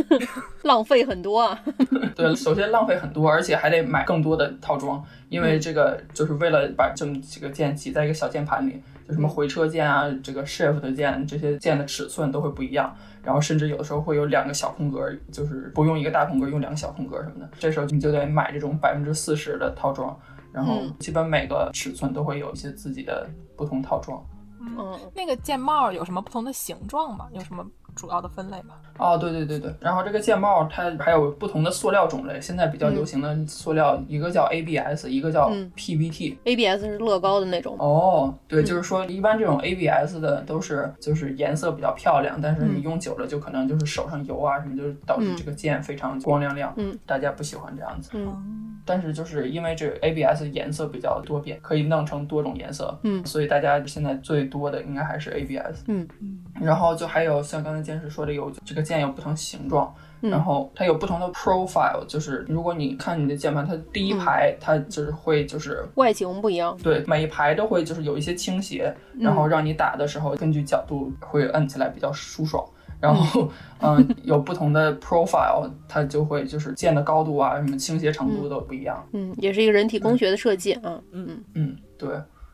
浪费很多啊。对，首先浪费很多，而且还得买更多的套装，因为这个就是为了把这么几个键挤在一个小键盘里，就什么回车键啊，这个 Shift 键这些键的尺寸都会不一样，然后甚至有的时候会有两个小空格，就是不用一个大空格，用两个小空格什么的，这时候你就得买这种百分之四十的套装，然后基本每个尺寸都会有一些自己的不同套装。嗯，嗯那个键帽有什么不同的形状吗？有什么主要的分类吧？哦，对对对对，然后这个键帽它还有不同的塑料种类，现在比较流行的塑料，一个叫 ABS，一个叫 PBT。ABS 是乐高的那种。哦，对，就是说一般这种 ABS 的都是就是颜色比较漂亮，但是你用久了就可能就是手上油啊什么，就是导致这个键非常光亮亮，嗯，大家不喜欢这样子。嗯。但是就是因为这 ABS 颜色比较多变，可以弄成多种颜色，嗯，所以大家现在最多的应该还是 ABS，嗯。嗯，然后就还有像刚才坚持说的，有这个键有不同形状，然后它有不同的 profile，就是如果你看你的键盘，它第一排它就是会就是外形不一样，对，每一排都会就是有一些倾斜，然后让你打的时候根据角度会摁起来比较舒爽。然后，嗯，有不同的 profile，它就会就是键的高度啊，什么倾斜程度都不一样。嗯，也是一个人体工学的设计啊。嗯嗯，对。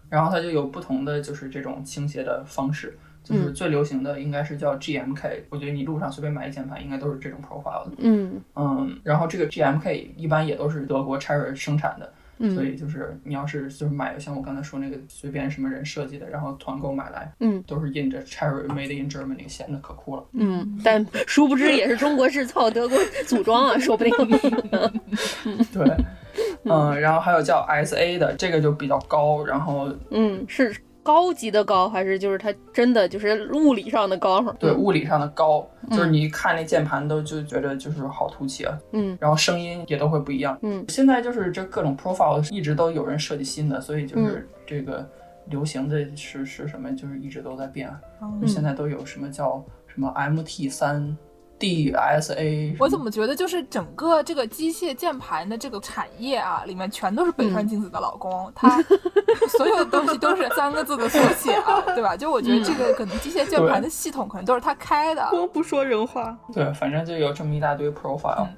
然后它就有不同的就是这种倾斜的方式，就是最流行的应该是叫 GMK。我觉得你路上随便买一键盘，应该都是这种 profile 的。嗯嗯，然后这个 GMK 一般也都是德国 Cherry 生产的。嗯所以就是你要是就是买像我刚才说那个随便什么人设计的，然后团购买来，嗯都是印着 Cherry Made in Germany，显得可酷了。嗯，但殊不知也是中国制造，德国组装啊，说不定。对，嗯，然后还有叫 SA 的，这个就比较高，然后嗯，是高级的高，还是就是它真的就是物理上的高？对物理上的高，就是你一看那键盘都就觉得就是好凸起啊，嗯。然后声音也都会不一样。嗯。现在就是这各种 profile 一直都有人设计新的，所以嗯就是这个流行的是是什么，就是一直都在变。嗯就现在都有什么叫什么 MT 三 DSA，我怎么觉得就是整个这个机械键盘的这个产业啊，里面全都是北川景子的老公，他 所有的东西都是三个字的缩写啊，对吧？就我觉得这个可能机械键盘的系统可能都是他开的。光不说人话。对，反正就有这么一大堆 profile。嗯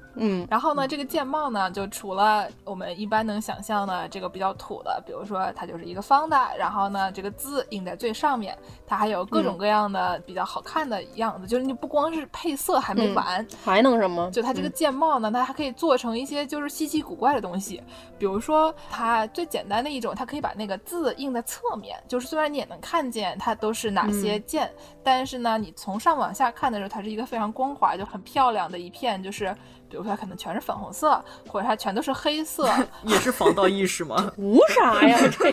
然后呢，这个键帽呢，就除了我们一般能想象的这个比较土的，比如说它就是一个方的，然后呢，这个字印在最上面，它还有各种各样的比较好看的样子，就是你不光是配色还没完，还能什么？就它这个键帽呢，它还可以做成一些就是稀奇古怪的东西，比如说它最简单的一种，它可以把那个字印在侧面，就是虽然你也能看见它都是哪些键，但是呢，你从上往下看的时候，它是一个非常光滑就很漂亮的一片，就是比如说它可能全是粉红色，或者它全都是黑色，也是防盗意识吗？无啥呀？这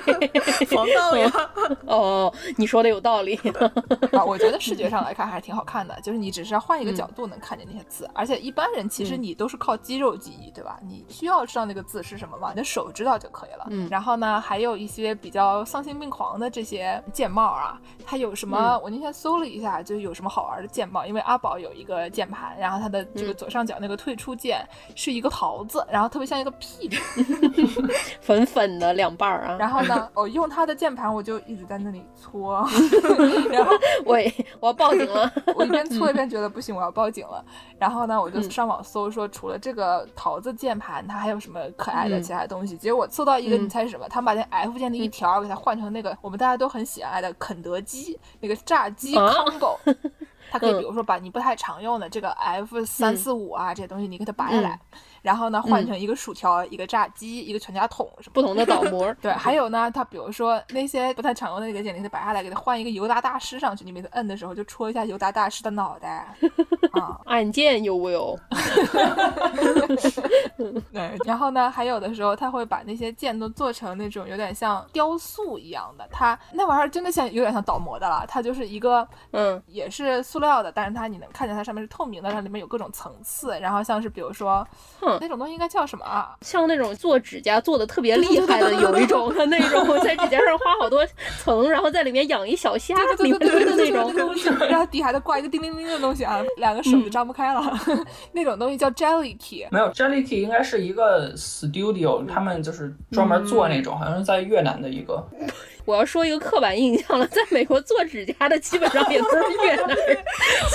防盗呀！哦，你说的有道理。啊，我觉得视觉上来看还是挺好看的，就是你只是要换一个角度能看见那些字，而且一般人其实你都是靠肌肉记忆，对吧？你需要知道那个字是什么吗？你的手知道就可以了。嗯然后呢，还有一些比较丧心病狂的这些键帽啊，它有什么？嗯我那天搜了一下，就有什么好玩的键帽，因为阿宝有一个键盘，然后它的这个嗯左上角那个退出键是一个桃子，然后特别像一个屁股。粉粉的两半儿啊。然后呢，我用它的键盘，我就一直在那里搓，然后我，我要报警了。我一边搓一边觉得不行，我要报警了。然后呢，我就上网搜说，除了这个桃子键盘，它还有什么可爱的嗯其他东西？结果我搜到一个，嗯你猜是什么？他们把那 F 键的一条给它换成那个我们大家都很喜爱的肯德基那个炸鸡啊 combo。它可以嗯。比如说把你不太常用的这个 F 三四五啊这些东西，你给它拔下来，嗯然后呢换成一个薯条、一个炸鸡、一个全家桶什么。不同的倒模。对，还有呢，它比如说那些不太常用的那个键，你给它摆下来，给它换一个尤达大师上去，你每次摁的时候就戳一下尤达大师的脑袋 啊。按键有 will。对，然后呢，还有的时候它会把那些键都做成那种有点像雕塑一样的，它那玩意儿真的像有点像倒模的了，它就是一个嗯也是塑料的，但是它你能看见它上面是透明的，它里面有各种层次，然后像是比如说哼那种东西应该叫什么啊？像那种做指甲做的特别厉害的，有一种的那种，在指甲上花好多层，然后在里面养一小虾，对里的那种。然后底下再挂一个叮铃铃的东西啊，两个手就张不开了，那种东西叫 jelly key。没有 Jelly Key 应该是一个 studio，他们就是专门做那种，好像是在越南的一个。我要说一个刻板印象了，在美国做指甲的基本上也都是越南人，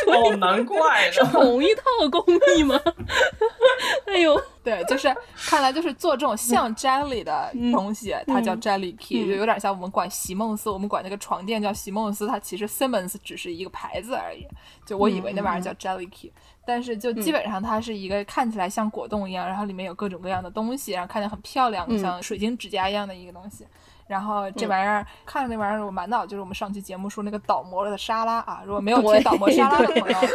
哦，难怪是呢。同一套工艺吗？哎呦，对，就是看来就是做这种像 jelly 的东西，它叫 jelly key，、嗯。就有点像我们管席梦思，我们管那个床垫叫席梦思，它其实 Simmons 只是一个牌子而已。就我以为那玩意儿叫 jelly key，、但是就基本上它是一个看起来像果冻一样，然后里面有各种各样的东西，然后看着很漂亮，嗯。像水晶指甲一样的一个东西。然后这玩意儿、看着那玩意儿，我满脑就是我们上期节目说那个倒模了的沙拉啊，如果没有倒模沙拉的对朋友，我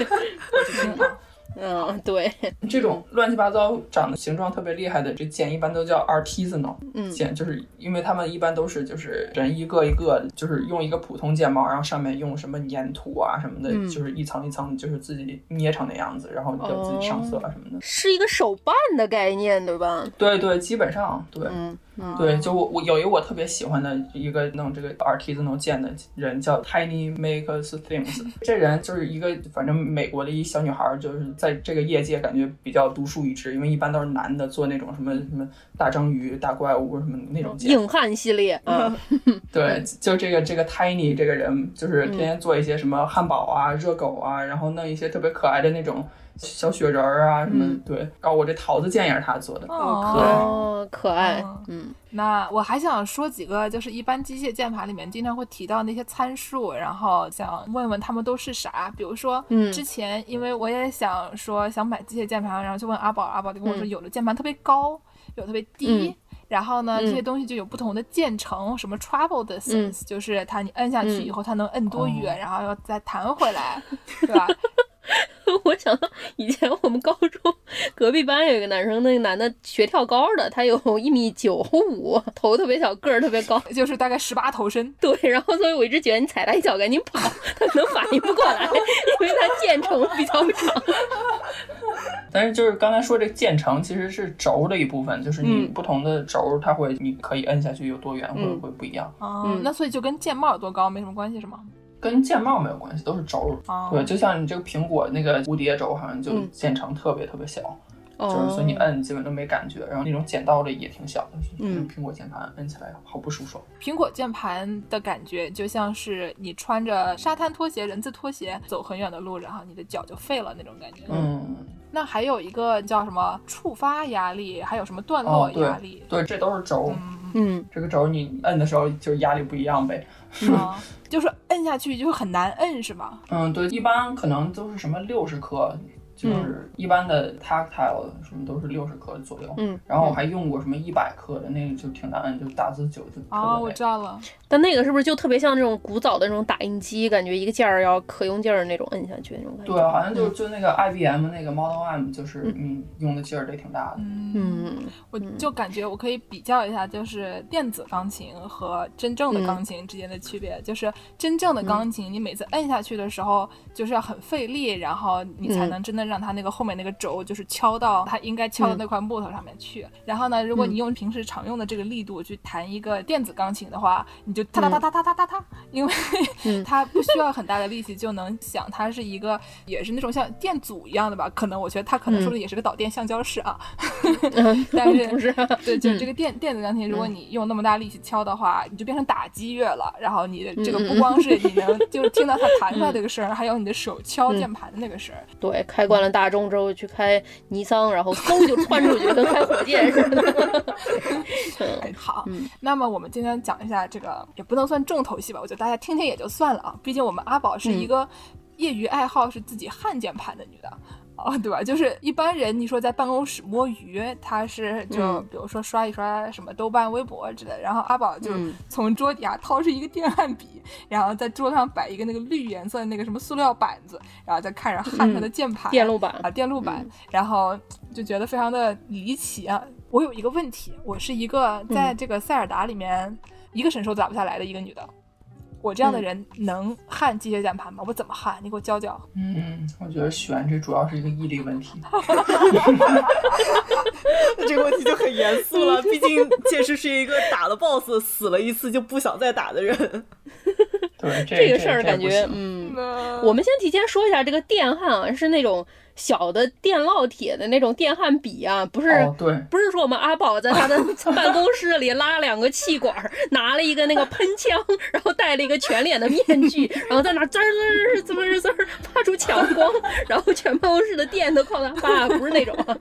去听啊。嗯，对，这种乱七八糟长得形状特别厉害的这剑，一般都叫 artisanal 嗯剑，就是因为他们一般都是就是人一个一个，就是用一个普通剑帽，然后上面用什么粘土啊什么的，嗯就是一层一层，就是自己捏成那样子，然后就自己上色啊什么的。是一个手办的概念，对吧？对对，基本上对。嗯嗯。对，就我我有一个我特别喜欢的一个弄这个 artisanal 剑的人叫 Tiny Makers Things，这人就是一个反正美国的一小女孩儿，就是在这个业界感觉比较独树一帜，因为一般都是男的做那种什么什么大章鱼、大怪物什么那种剑。硬汉系列。嗯，对，就这个这个 Tiny 这个人，就是天天做一些什么汉堡啊、热狗啊，然后弄一些特别可爱的那种小雪人儿啊什么。对，然后我这桃子剑也是他做的。哦哦，可爱，嗯那我还想说几个，就是一般机械键盘里面经常会提到那些参数，然后想问问他们都是啥。比如说，嗯之前因为我也想说想买机械键盘，然后就问阿宝，阿宝就跟我说，嗯有的键盘特别高，有的特别低。嗯然后呢，嗯这些东西就有不同的键程，什么 travel distance，、就是它你摁下去以后，它能摁多远，然后要再弹回来，对吧？我想到以前我们高中隔壁班有一个男生，那个男的学跳高的，他有一米九五，头特别小，个儿特别高。就是大概十八头身。对，然后所以我一直觉得你踩他一脚赶紧跑，他可能反应不过来，因为他键程比较长。但是就是刚才说这个键程其实是轴的一部分，就是你嗯不同的轴，它会你可以摁下去有多远，会嗯会不一样，哦、嗯那所以就跟键帽有多高没什么关系是吗？跟键帽没有关系，都是轴。哦对，就像你这个苹果那个蝴蝶轴，好像就嗯键程特别特别小，就是哦，所以你摁基本都没感觉。然后那种剪刀的也挺小的，嗯苹果键盘摁起来好不舒爽。苹果键盘的感觉就像是你穿着沙滩拖鞋、人字拖鞋走很远的路，然后你的脚就废了那种感觉。嗯，那还有一个叫什么触发压力，还有什么段落压力。对，这都是轴。嗯嗯这个轴你摁的时候就是压力不一样呗。就是摁下去就很难摁是吗？嗯，对，一般可能都是什么六十克，就是一般的 tactile 什么都是六十克左右。嗯，然后我还用过什么一百克的，那个就挺难摁，就打字久就特哦，我别累。知道了。但那个是不是就特别像那种古早的那种打印机，感觉一个键儿要可用劲儿那种摁下去那种感觉？对，好像就就那个 IBM 那个 Model M，就是嗯用的劲儿得挺大的。嗯，嗯我就感觉我可以比较一下，就是电子钢琴和真正的嗯钢琴之间的区别。就是真正的钢琴，你每次摁下去的时候，就是要很费力，然后你才嗯能真的让它那个后面那个轴就是敲到它应该敲的那块木头上面去。然后呢，如果你用平时常用的这个力度去弹一个电子钢琴的话，你就哒哒哒哒哒哒哒哒，因为嗯 它不需要很大的力气就能响，它是一个也是那种像电阻一样的吧？可能我觉得它可能说的也是个导电橡胶式啊，嗯，但是 不是，对，就是嗯这个电电子钢琴，如果嗯你用那么大力气敲的话，你就变成打击乐了。然后你的这个不光是你能就是听到它弹出来这个声儿，还有你的手敲键盘的那个声儿。对，开惯了大众之后去开尼桑，然后嗖就窜出去，跟开火箭似的。哎，好嗯，那么我们今天讲一下这个，也不能算重头戏吧，我觉得大家听听也就算了啊。毕竟我们阿宝是一个业余爱好是自己焊键盘的女的。啊，对吧？就是一般人，你说在办公室摸鱼，他是就嗯比如说刷一刷什么豆瓣、微博之类的，然后阿宝就嗯从桌底下掏出一个电焊笔，然后在桌上摆一个那个绿颜色的那个什么塑料板子，然后再开始焊他的键盘、嗯电路板啊，电路板，然后就觉得非常的离奇啊。我有一个问题，我是一个在这个塞尔达里面一个神兽打不下来的一个女的，我这样的嗯人能焊机械键盘吗？我怎么焊？你给我教教。嗯，我觉得选这主要是一个毅力问题。这个问题就很严肃了，毕竟剑师是一个打了 BOSS 死了一次就不想再打的人。对，这这个事儿感觉，嗯，我们先提前说一下，这个电焊啊是那种小的电烙铁的那种电焊笔啊，不是。哦，对，不是说我们阿宝在他的 办公室里拉两个气管，拿了一个那个喷枪，然后戴了一个全脸的面具，然后在那滋儿滋儿滋儿滋儿发出强光，然后全办公室的电都靠他发，不是那种啊，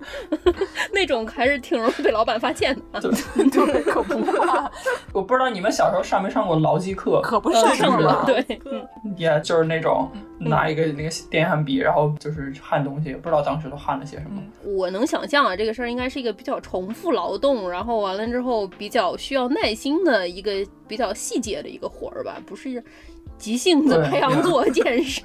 那种还是挺容易被老板发现的啊。对，可不嘛，我不知道你们小时候上没上过劳技课，可不上过，对，嗯也就是那种拿一个那个电焊笔，然后就是焊东也不知道当时都焊了些什么。我能想象啊，这个事儿应该是一个比较重复劳动，然后完了之后比较需要耐心的一个比较细节的一个活儿吧，不是急性子对白羊座剑士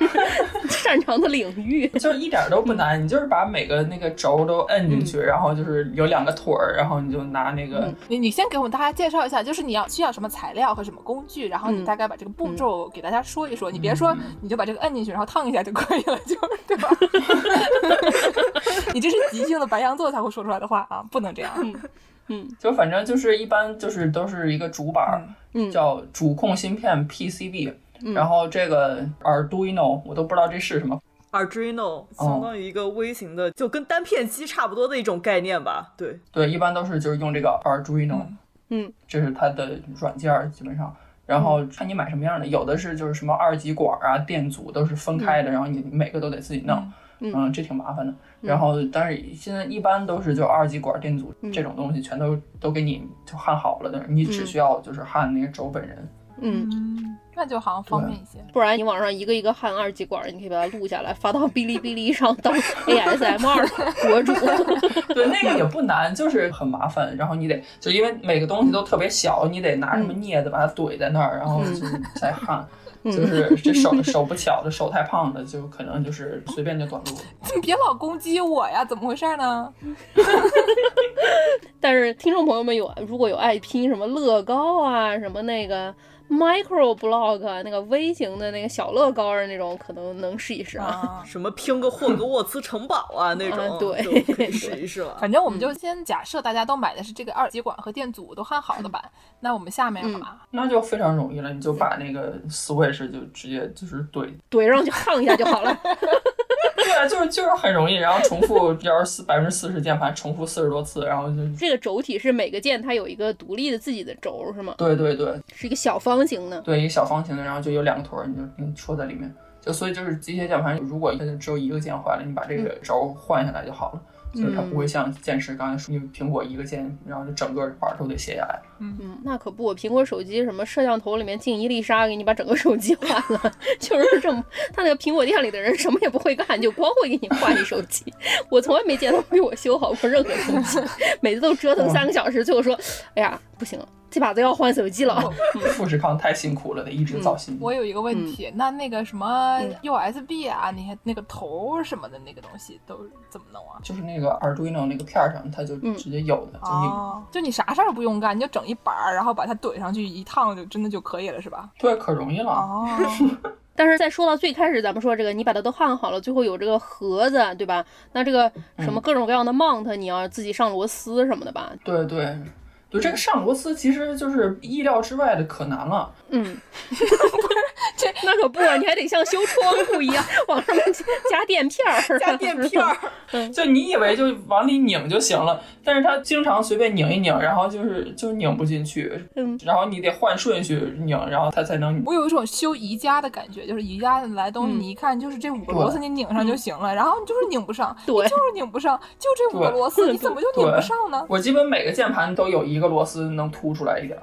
擅长的领域。就是一点儿都不难，你就是把每个那个轴都摁进去，然后就是有两个腿儿，然后你就拿那个，你你先给我们大家介绍一下，就是你要需要什么材料和什么工具，然后你嗯大概把这个步骤给大家说一说。你别说你就把这个摁进去，然后烫一下就可以了，就是对吧？你这是急性的白羊座才会说出来的话啊，不能这样。嗯就反正就是一般就是都是一个主板叫主控芯片 PCB，、嗯。然后这个 Arduino 我都不知道这是什么，Arduino 相当于一个微型的，就跟单片机差不多的一种概念吧。对，对，一般都是就是用这个 Arduino，嗯。这是它的软件儿基本上。然后看你买什么样的，有的是就是什么二极管啊、电阻都是分开的，然后你每个都得自己弄，嗯。嗯，这挺麻烦的。然后但是现在一般都是就二极管、电阻嗯。这种东西全都都给你就焊好了的，你只需要就是焊那个轴本人。嗯那就好像方便一些。不然你网上一个一个焊二极管，你可以把它录下来发到哔哩哔哩上当 ASMR 博主。对，那个也不难，就是很麻烦。然后你得就因为每个东西都特别小，你得拿什么镊子把它怼在那儿，然后就是再焊。就是这手手不巧的手太胖的，就可能就是随便就短路。你别老攻击我呀，怎么回事呢？但是听众朋友们有如果有爱拼什么乐高啊，什么那个。Micro block 那个微型的那个小乐高的那种，可能能试一试啊。什么拼个霍格沃茨城堡啊那种，对，可以试一试了。反正我们就先假设大家都买的是这个二极管和电阻都焊好的版，那我们下面干嘛？那就非常容易了，你就把那个 switch 就直接就是怼怼上去焊一下就好了。对啊，就是就是很容易，然后重复，比如四百分之四十键盘重复四十多次，然后就这个轴体是每个键它有一个独立的自己的轴是吗？对对对，是一个小方形的。对，一个小方形的，然后就有两个腿，你就你戳在里面，就所以就是机械键盘，如果它就只有一个键坏了，你把这个轴换下来就好了。所以它不会像剑士刚才说，因为苹果一个键，然后就整个板都得卸下来。嗯，那可不，苹果手机什么摄像头里面进一粒沙，给你把整个手机换了，就是这么。他那个苹果店里的人什么也不会干，就光会给你换一手机。我从来没见他为我修好过任何东西，每次都折腾三个小时，最后说，哎呀，不行了。这把子要换手机了，富士康太辛苦了，得一直造新。我有一个问题，那那个什么 USB 啊，那些那个头什么的那个东西都怎么弄啊？就是那个 Arduino 那个片上，它就直接有的，就你就你啥事儿不用干，你就整一板儿，然后把它怼上去一趟，就真的就可以了，是吧？对，可容易了。哦。但是再说到最开始，咱们说这个，你把它都焊好了，最后有这个盒子，对吧？那这个什么各种各样的 mount，你要自己上螺丝什么的吧？对对。对这个上螺丝其实就是意料之外的可难了。嗯，这 那可不，你还得像修窗户一样 往上面加垫片儿，加垫片儿。就你以为就往里拧就行了，但是它经常随便拧一拧，然后就是就拧不进去。嗯，然后你得换顺序拧，然后它才能。我有一种修宜家的感觉，就是宜家来东西，你一看就是这五个螺丝你拧上就行了，然后你就是拧不上，对，就是拧不上，就这五个螺丝，你怎么就拧不上呢？我基本每个键盘都有一个螺丝能凸出来一点。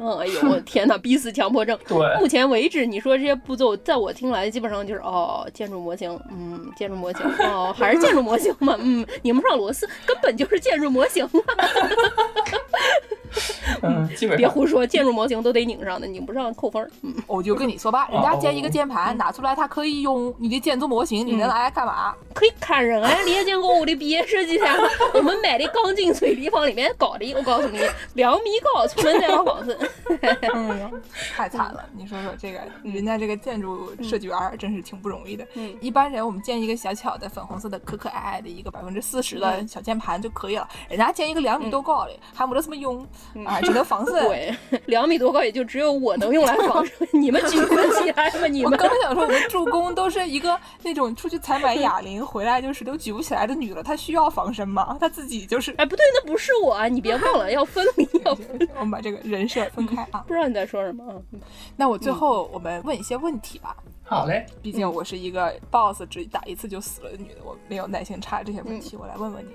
哎呦，我天哪！逼死强迫症。对，目前为止，你说这些步骤，在我听来，基本上就是哦，建筑模型，嗯，建筑模型，哦，还是建筑模型嘛，嗯，拧不上螺丝，根本就是建筑模型。嗯，基本别胡说，建筑模型都得拧上的，拧不上扣分。嗯，我就跟你说吧，人家建一个键盘拿出来，它可以用你的建筑模型，你能拿来干嘛？可以砍人啊！你也见过我的毕业设计啊？我们买的钢筋水泥房里面搞的，我告诉你，两米高，出门在房子。嗯，太惨了！你说说这个，人家这个建筑设计员真是挺不容易的。嗯，一般人我们建一个小巧的粉红色的可可爱爱的一个百分之四十的小键盘就可以了，人家建一个两米多高的，还没得什么用啊，只能防身。对，两米多高也就只有我能用来防身，你们举不起来吗？你们？我刚想说，我们助攻都是一个那种出去采买哑铃回来就是都举不起来的女的，她需要防身吗？她自己就是……哎，不对，那不是我，啊！你别忘了 要分离，要分离。我们把这个人设分开啊。不知道你在说什么？那我最后我们问一些问题吧。好嘞，毕竟我是一个 boss 只打一次就死了的女的，我没有耐心查这些问题，我来问问你。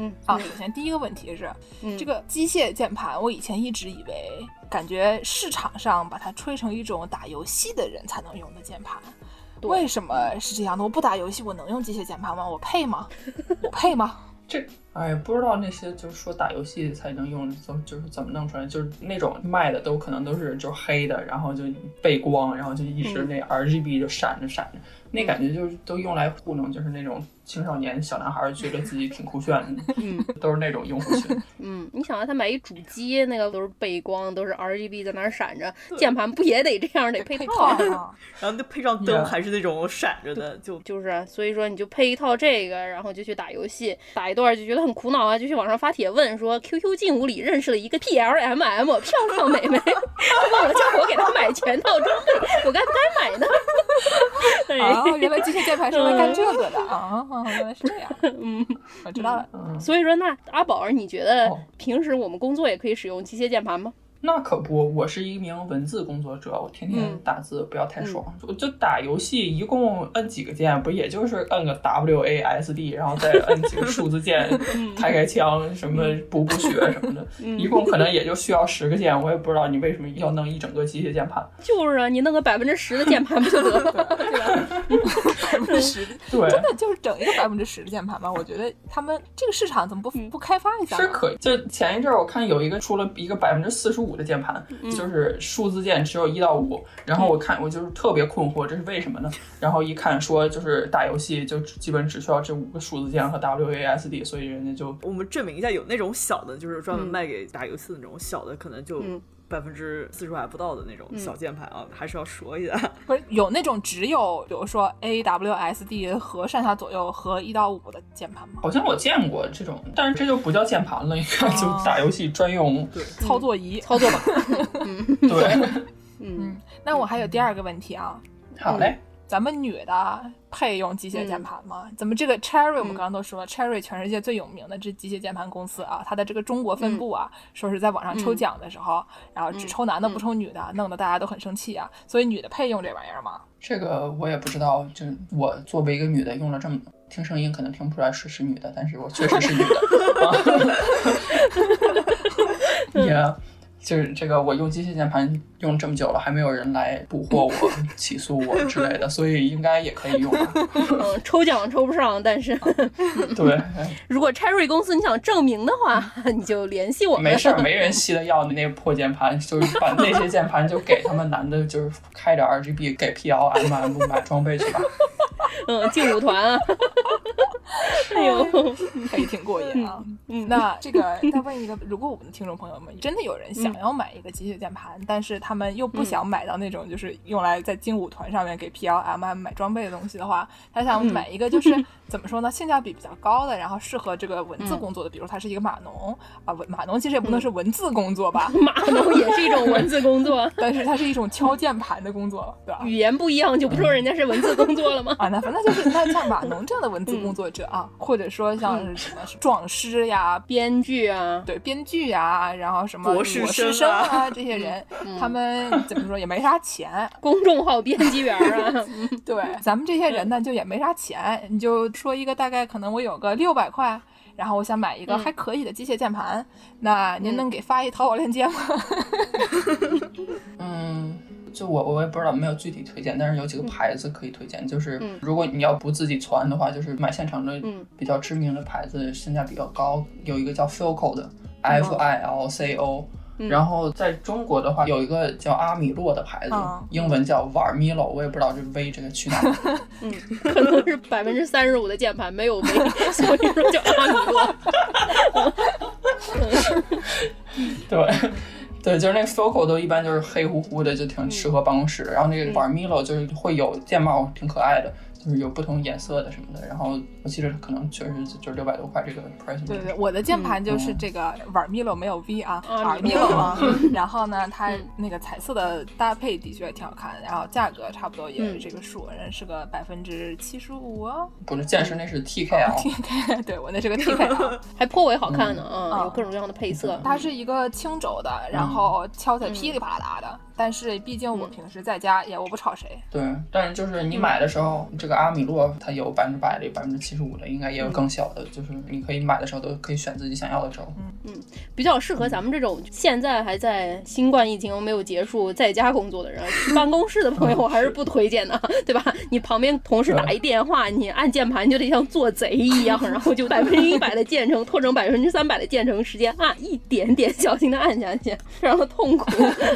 嗯，好，首先第一个问题是，这个机械键盘，我以前一直以为，感觉市场上把它吹成一种打游戏的人才能用的键盘，为什么是这样的？我不打游戏，我能用机械键盘吗？我配吗？我配吗？这，哎，不知道那些就是说打游戏才能用，怎就是怎么弄出来？就是那种卖的都可能都是就是黑的，然后就背光，然后就一直那 RGB 就闪着闪着，那感觉就是都用来糊弄，就是那种。青少年小男孩觉得自己挺酷炫的，嗯，都是那种用户群。嗯，你想啊，他买一主机，那个都是背光，都是 RGB 在那儿闪着，键盘不也得这样得配套吗？然后就配上灯还是那种闪着的，就就是，所以说你就配一套这个，然后就去打游戏，打一段就觉得很苦恼啊，就去网上发帖问说，QQ 劲舞里认识了一个 PLMM 漂亮妹妹，问我叫我给她买全套装备，我该不该买呢？哦，原来机械键盘是用来干这个的啊。原来是这样，嗯，我知道了。所以说，那阿宝，你觉得平时我们工作也可以使用机械键盘吗？那可不，我是一名文字工作者，我天天嗯打字，不要太爽。我就打游戏，一共摁几个键，不也就是摁个 W A S D，然后再摁几个数字键，开开枪，什么补补血什么的，一共可能也就需要十个键。我也不知道你为什么要弄一整个机械键盘。就是啊，你弄个百分之十的键盘不就得了？对吧？百分之十，对，真的就是整一个百分之十的键盘吧？我觉得他们这个市场怎么不不开发一下呢？是可以。就前一阵儿我看有一个出了一个百分之四十五的键盘，就是数字键只有一到五。然后我看我就是特别困惑，这是为什么呢？然后一看说就是打游戏就基本只需要这五个数字键和 W A S D，所以人家就我们证明一下，有那种小的，就是专门嗯卖给打游戏的那种小的，可能就嗯百分之四十还不到的那种小键盘啊，还是要说一下。不是有那种只有比如说 A W S D 和上下左右和一到五的键盘吗？好像我见过这种，但是这就不叫键盘了，应该就打游戏专用。对，操作仪。操作吧。对，嗯嗯，那我还有第二个问题啊，好嘞。咱们女的配用机械键盘吗？咱们这个 Cherry 我们刚刚都说了、c h e r r y 全世界最有名的这机械键盘公司啊，它的这个中国分部啊，说是在网上抽奖的时候，然后只抽男的不抽女的，弄得大家都很生气啊。所以女的配用这玩意儿吗？这个我也不知道，就我作为一个女的，用了这么听声音可能听不出来是是女的，但是我确实是女的。啊 也就是这个，我用机械键盘用这么久了，还没有人来捕获我、起诉我之类的，所以应该也可以用吧。嗯，抽奖抽不上，但是 对，如果 Cherry 公司你想证明的话，你就联系我们。没事儿，没人稀得要你那个破键盘，就是把那些键盘就给他们男的，就是开着 RGB 给 PLM 买装备去吧。嗯，劲舞团啊。哎呦，可以挺过瘾啊。嗯那这个再问一个，如果我们的听众朋友们真的有人想要买一个机械键盘，但是他们又不想买到那种就是用来在劲舞团上面给 PLM 买装备的东西的话，他想买一个就是、怎么说呢，性价比比较高的，然后适合这个文字工作的，比如他是一个码农啊，文码农其实也不能是文字工作吧，码农也是一种文字工作，但是它是一种敲键盘的工作，对吧？语言不一样就不说人家是文字工作了吗？啊，那反正就是那像码农这样的文字工作者啊，或者说像是什么壮师呀、编剧啊，对编剧呀，然后什么博士士生啊这些人，他们怎么说也没啥钱。公众号编辑员啊，对，咱们这些人呢就也没啥钱，你就说一个大概可能我有个六百块。然后我想买一个还可以的机械键盘，那您能给发一淘宝链接吗？嗯，就我我也不知道，没有具体推荐，但是有几个牌子可以推荐。就是嗯如果你要不自己传的话，就是买现成的嗯比较知名的牌子，性价比较高。有一个叫 Filco 的，F I L C O。然后在中国的话，有一个叫阿米洛的牌子，嗯英文叫 Varmilo，我也不知道这 V 这个去哪 嗯。可能是百分之三十五的键盘没有 V，所以说叫阿米洛。对，对，就是那个 Focal 都一般就是黑乎乎的，就挺适合办公室。然后那个 Varmilo 就是会有键帽，挺可爱的，就是有不同颜色的什么的。然后我记得可能确实就是六百多块这个 price。对对，我的键盘就是这个玩 Milo 没有 V 啊，啊玩 Milo 洛啊。然后呢，它那个彩色的搭配的确挺好看的，然后价格差不多也是这个数，人是个百分之七十五哦。不是剑士，那是 TKL。TK，对我那是个 TK 啊，还颇为好看呢嗯啊，有各种各样的配色。它是一个青轴的，然后敲起来噼里啪啦的。但是毕竟我平时在家也我不吵谁，对，但是就是你买的时候，这个阿米洛它有百分之百的，百分之七十五的，应该也有更小的，就是你可以买的时候都可以选自己想要的轴。嗯比较适合咱们这种现在还在新冠疫情没有结束，在家工作的人，去办公室的朋友我 还是不推荐的，对吧？你旁边同事打一电话，你按键盘就得像做贼一样，然后就百分之一百的键程拖成百分之三百的键程时间，按一点点小心的按下去，非常的痛苦，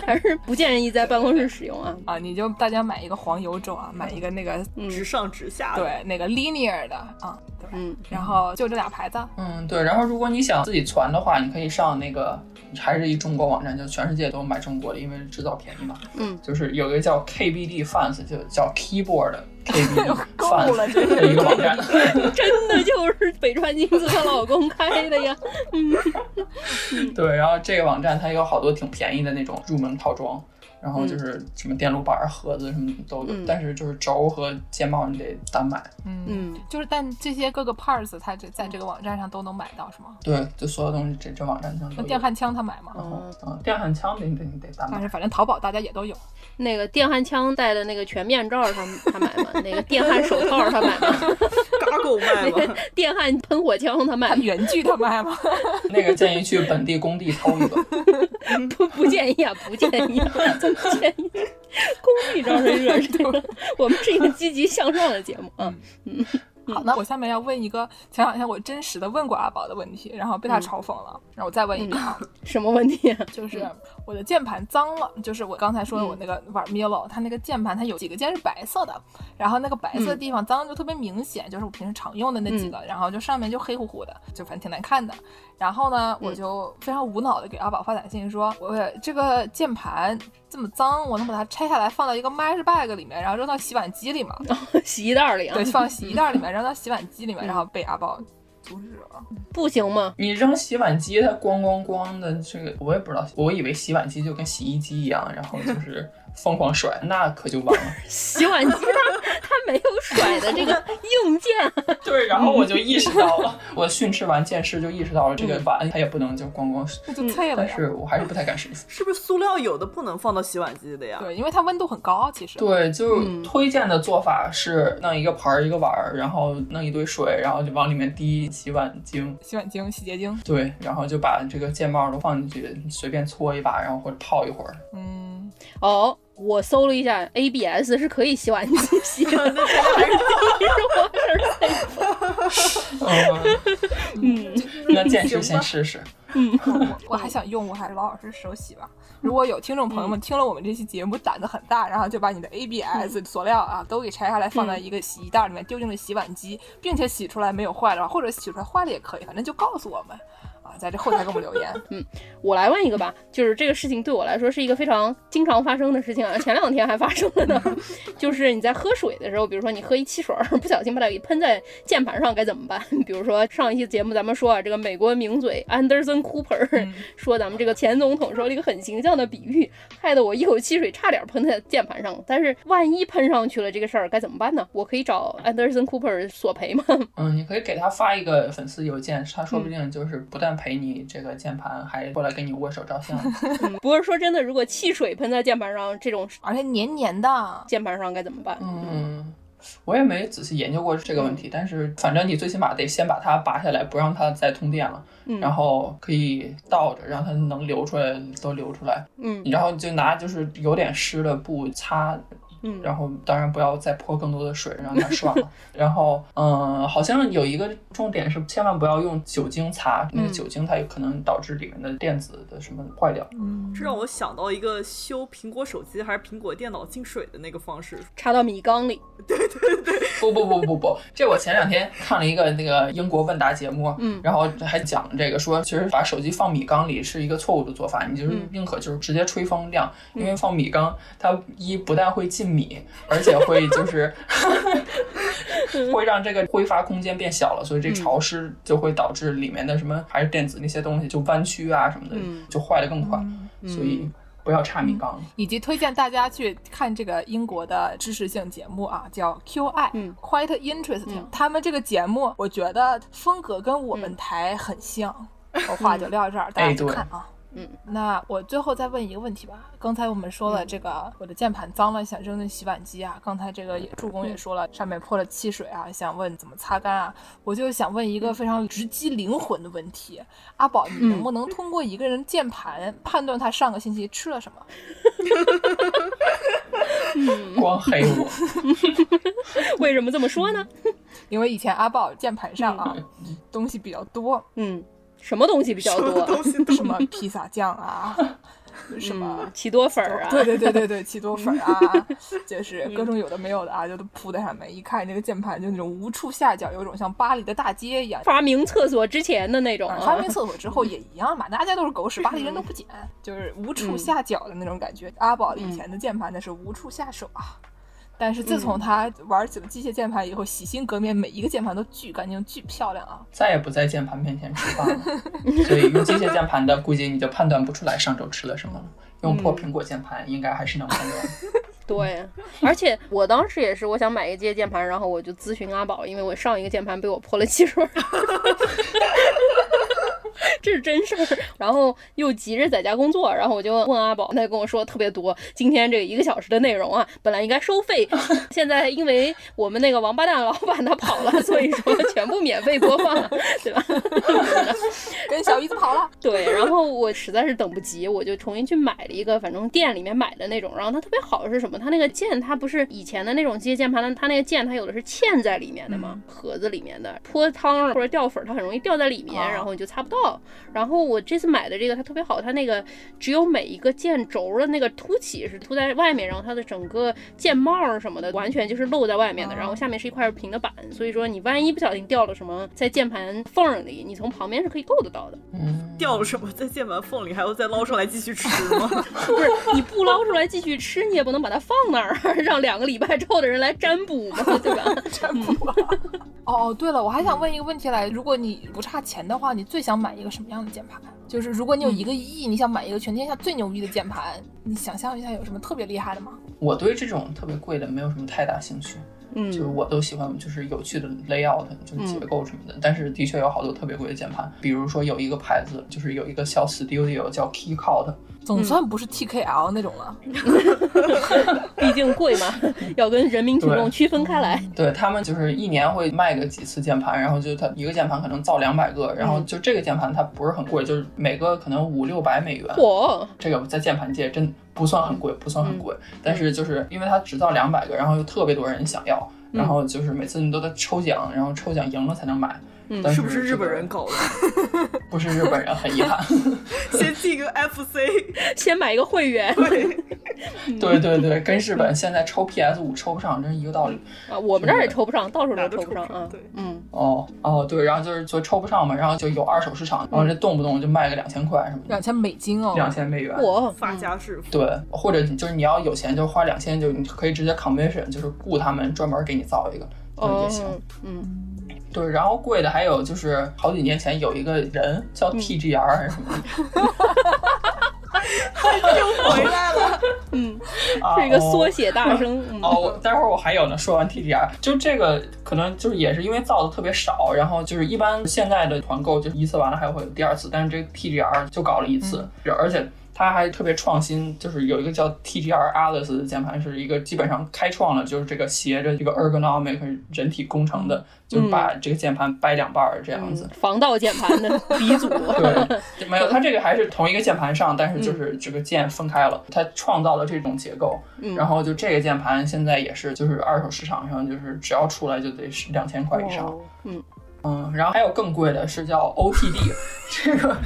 还是不建议在办公室使用啊。啊，你就大家买一个黄油轴啊，买一个那个直上直下的。对那个 linear 的啊，对，嗯，然后就这俩牌子，嗯，对。然后如果你想自己传的话，你可以上那个还是一中国网站，就全世界都买中国的，因为制造便宜嘛。嗯，就是有一个叫 KBD Fans，就叫 Keyboard KBD 够 Fans 的一个网站。真的就是北川金子她老公开的呀。嗯对，然后这个网站它有好多挺便宜的那种入门套装，然后就是什么电路板、盒子什么都有，嗯但是就是轴和键帽你得单买。嗯，嗯，就是但这些各个 parts 它这在这个网站上都能买到是吗？对，就所有东西这这网站上都有。那电焊枪他买吗？嗯，电焊枪得得你得单买但是。反正淘宝大家也都有。那个电焊枪戴的那个全面罩他他买吗？那个电焊手套他买吗？嘎狗卖吗？电焊喷火枪他买它吗？原具他卖吗？那个建议去本地工地偷一个。不不建议啊，不建议啊，不建议。工地招人惹事了，我们是一个积极向上的节目啊。好，那我下面要问一个前两天我真实的问过阿宝的问题，然后被他嘲讽了，然后我再问一遍啊，什么问题啊？就是我的键盘脏了，就是我刚才说的我那个玩 Milo，它那个键盘它有几个键是白色的，然后那个白色的地方脏就特别明显，就是我平时常用的那几个，然后就上面就黑乎乎的，就反正挺难看的。然后呢，我就非常无脑的给阿宝发短信说，我这个键盘这么脏，我能把它拆下来放到一个 mesh bag 里面，然后扔到洗碗机里吗？洗衣袋里啊对，？放洗衣袋里面，扔到洗碗机里面，然后被阿宝阻止了。不行吗？你扔洗碗机，它咣咣咣的，这个我也不知道，我以为洗碗机就跟洗衣机一样，然后就是疯狂甩，那可就完了。洗碗机它它没有甩的这个硬件，对，然后我就意识到了，我训斥完剑士就意识到了这个碗它也不能就咣咣，那就脆了。但是我还是不太敢试。是不是塑料有的不能放到洗碗机的呀？对，因为它温度很高，其实。对，就嗯推荐的做法是弄一个盆儿一个碗儿，然后弄一堆水，然后就往里面滴洗碗精。洗碗精、洗洁精。对，然后就把这个键帽都放进去，随便搓一把，然后或者泡一会儿。嗯，哦，我搜了一下，ABS 是可以洗碗机 洗的，那还是第一我是嗯，那剑士先试试。我我还想用，我还是老老实实手洗吧。如果有听众朋友们听了我们这期节目胆子很大，然后就把你的 ABS 塑料啊都给拆下来放在一个洗衣袋里面，丢进了洗碗机，并且洗出来没有坏的话，或者洗出来坏了也可以，反正就告诉我们啊，在这后台给我们留言。嗯我来问一个吧，就是这个事情对我来说是一个非常经常发生的事情啊，前两天还发生了呢。就是你在喝水的时候，比如说你喝一汽水儿，不小心把它给喷在键盘上，该怎么办？比如说上一期节目咱们说啊，这个美国名嘴 Anderson Cooper、嗯说咱们这个前总统说了一个很形象的比喻，害得我一口汽水差点喷在键盘上。但是万一喷上去了这个事儿该怎么办呢？我可以找 Anderson Cooper 索赔吗？嗯，你可以给他发一个粉丝邮件，他说不定就是不但赔你这个键盘，还过来跟你握手照相。不是说真的，如果汽水喷在键盘上，这种而且黏黏的，键盘上该怎么办？嗯，我也没仔细研究过这个问题，但是反正你最起码得先把它拔下来，不让它再通电了，嗯然后可以倒着，让它能流出来都流出来，嗯然后就拿就是有点湿的布擦。嗯然后当然不要再泼更多的水，让它爽了。然后，嗯，好像有一个重点是千万不要用酒精擦，那个嗯酒精它有可能导致里面的电子的什么坏掉。嗯，这让我想到一个修苹果手机还是苹果电脑进水的那个方式。插到米缸里。对对对不不不不不，这我前两天看了一个那个英国问答节目，嗯然后还讲这个说，其实把手机放米缸里是一个错误的做法，你就是嗯宁可就是直接吹风晾，因为放米缸它一不但会进米，而且会就是 会让这个挥发空间变小了，所以这潮湿就会导致里面的什么还是电子那些东西就弯曲啊什么的，嗯就坏的更快，所以不要差米缸。以及推荐大家去看这个英国的知识性节目啊，叫 QI，嗯，Quite Interesting、嗯他们这个节目，我觉得风格跟我们台很像。我话就撂这儿，大家去哎对看啊。嗯，那我最后再问一个问题吧。刚才我们说了嗯这个，我的键盘脏了，想扔进洗碗机啊。刚才这个也助攻也说了，上面泼了汽水啊，想问怎么擦干啊。我就想问一个非常直击灵魂的问题：阿宝，你能不能通过一个人键盘判断他上个星期吃了什么？光黑我，为什么这么说呢？因为以前阿宝键盘上啊东西比较多，嗯，什么东西比较多？东西都什么 披萨酱啊，什么嗯，奇多粉儿啊，对对对对对，奇多粉啊，就是各种有的没有的啊，就都铺在上面。一看那个键盘，就那种无处下脚，有种像巴黎的大街一样。发明厕所之前的那种发明厕所之后也一样嘛，大家都是狗屎，巴黎人都不捡，就是无处下脚的那种感觉。阿宝以前的键盘那是无处下手啊，但是自从他玩起了机械键盘以后，洗心革面，每一个键盘都巨干净、巨漂亮啊。再也不在键盘面前吃饭了。所以用机械键盘的，估计你就判断不出来上周吃了什么了。用破苹果键盘应该还是能判断。对，而且我当时也是，我想买一个机械键盘，然后我就咨询阿宝，因为我上一个键盘被我泼了汽水儿。这是真事儿，然后又急着在家工作，然后我就问阿宝，他跟我说特别多。今天这一个小时的内容啊，本来应该收费，现在因为我们那个王八蛋老板他跑了，所以说全部免费播放，对吧？跟小姨子跑了。对，然后我实在是等不及，我就重新去买了一个，反正店里面买的那种。然后它特别好是什么？它那个键，它不是以前的那种机械键盘的，它那个键它有的是嵌在里面的嘛，盒子里面的，泼汤或者掉粉，它很容易掉在里面，然后你就擦不到。然后我这次买的这个它特别好，它那个只有每一个键轴的那个凸起是凸在外面，然后它的整个键帽什么的完全就是露在外面的，然后下面是一块平的板，所以说你万一不小心掉了什么在键盘缝里，你从旁边是可以够得到的。嗯，掉了什么在键盘缝里，还要再捞出来继续吃吗？不是你不捞出来继续吃，你也不能把它放那儿，让两个礼拜之后的人来占卜嘛，对吧？占卜。哦，对了，我还想问一个问题来，如果你不差钱的话，你最想买一个什么样的键盘？就是如果你有一个亿，你想买一个全天下最牛逼的键盘，你想象一下有什么特别厉害的吗？我对这种特别贵的没有什么太大兴趣。嗯，就是我都喜欢就是有趣的 layout，就是结构什么的。但是的确有好多特别贵的键盘，比如说有一个牌子，就是有一个小 studio 叫 Keycut，总算不是 TKL 那种了。毕竟贵嘛，要跟人民群众区分开来。对他们就是一年会卖个几次键盘，然后就它一个键盘可能造两百个，然后就这个键盘它不是很贵，就是每个可能五六百美元。嚯，这个在键盘界真不算很贵，不算很贵。但是就是因为它只造两百个，然后又特别多人想要，然后就是每次你都得抽奖，然后抽奖赢了才能买。但是不是日本人搞的？不是日本人，很遗憾。先进个 FC，先买一个会员。对对对，跟日本现在抽 PS 五抽不上，真是一个道理啊。我们这儿也抽不上，到处都抽不上啊。对，嗯。哦哦，对，然后就是就抽不上嘛，然后就有二手市场，然后这动不动就卖个两千块什么的。两千美金哦。两千美元。我发家致富。对，或者就是你要有钱，就花两千，就你可以直接 commission，就是雇他们专门给你造一个，就也行。嗯。对，然后贵的还有就是好几年前有一个人叫 TGR 还是什么，又回来了，嗯，是一个缩写大声。哦，待会儿我还有呢。说完 TGR，就这个可能就是也是因为造的特别少，然后就是一般现在的团购就一次完了还会有第二次，但是这 TGR 就搞了一次，而且。它还特别创新，就是有一个叫 TGR Alice 的键盘，是一个基本上开创了，就是这个斜着这个 ergonomic 人体工程的，就是把这个键盘掰两半儿这样子。防盗键盘的 鼻祖。对，没有，它这个还是同一个键盘上，但是就是这个键分开了，它创造了这种结构。然后就这个键盘现在也是，就是二手市场上就是只要出来就得是两千块以上。嗯嗯，然后还有更贵的是叫 OTD，这个。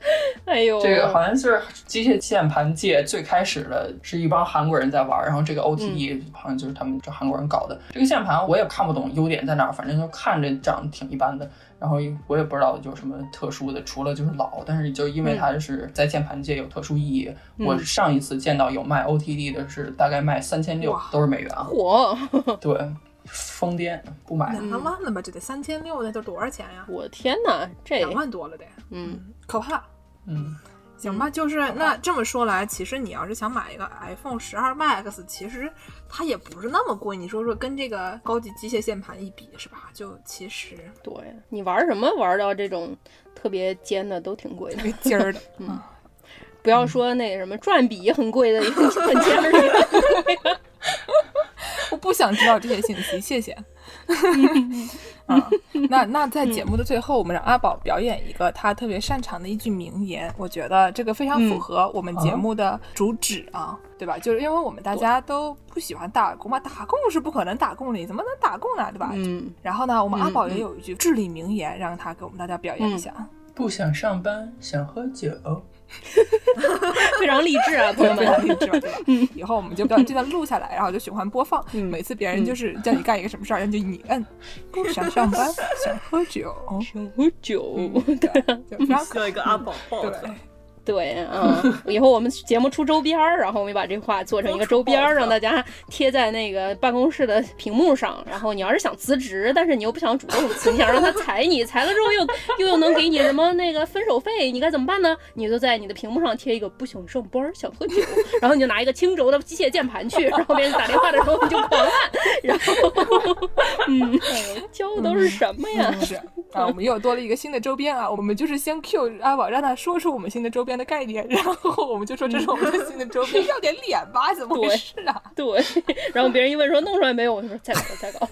哎呦，这个好像是机械键盘界最开始的是一帮韩国人在玩，然后这个 OTD 好像就是他们这韩国人搞的。这个键盘我也看不懂优点在哪儿，反正就看着长得挺一般的，然后我也不知道有什么特殊的，除了就是老，但是就因为它是在键盘界有特殊意义。我上一次见到有卖 OTD 的是大概卖三千六，都是美元。嚯，对，疯癫不买。两万了吧？这得三千六，那都多少钱呀？我的天哪，这两万多了得，嗯，可怕。嗯，行吧，就是那这么说来，其实你要是想买一个 iPhone 十二 Max，其实它也不是那么贵。你说说，跟这个高级机械键盘一比，是吧？就其实，对你玩什么玩到这种特别尖的都挺贵的，尖儿的。嗯，不要说那什么转笔很贵的，很尖儿的。我不想知道这些信息，谢谢。啊，那那在节目的最后，我们让阿宝表演一个他特别擅长的一句名言。我觉得这个非常符合我们节目的主旨啊，对吧？就是因为我们大家都不喜欢打工嘛，打工是不可能打工的，怎么能打工呢？对吧？嗯。然后呢，我们阿宝也有一句至理名言，让他给我们大家表演一下。不想上班，想喝酒。非常励志啊，朋友们，非常励志，对吧？以后我们就把这段录下来，然后就循环播放。每次别人就是叫你干一个什么事儿，然后就你摁，不想上班，想喝酒，想喝酒，对，就非常需要一个阿宝抱对，对，嗯，以后我们节目出周边儿，然后我们把这话做成一个周边儿，让大家贴在那个办公室的屏幕上。然后你要是想辞职，但是你又不想主动辞，你想让他裁你，裁了之后又又又能给你什么那个分手费，你该怎么办呢？你就在你的屏幕上贴一个不想上班，想喝酒，然后你就拿一个轻轴的机械键盘去，然后别人打电话的时候你就狂按，然后，嗯，教的都是什么呀？是啊，我们又多了一个新的周边啊，我们就是先 Q 阿宝，让他说出我们新的周边的概念，然后我们就说这是我们的新的周边，要点脸吧？怎么回事啊？对，然后别人一问说弄出来没有，我就说再搞再搞。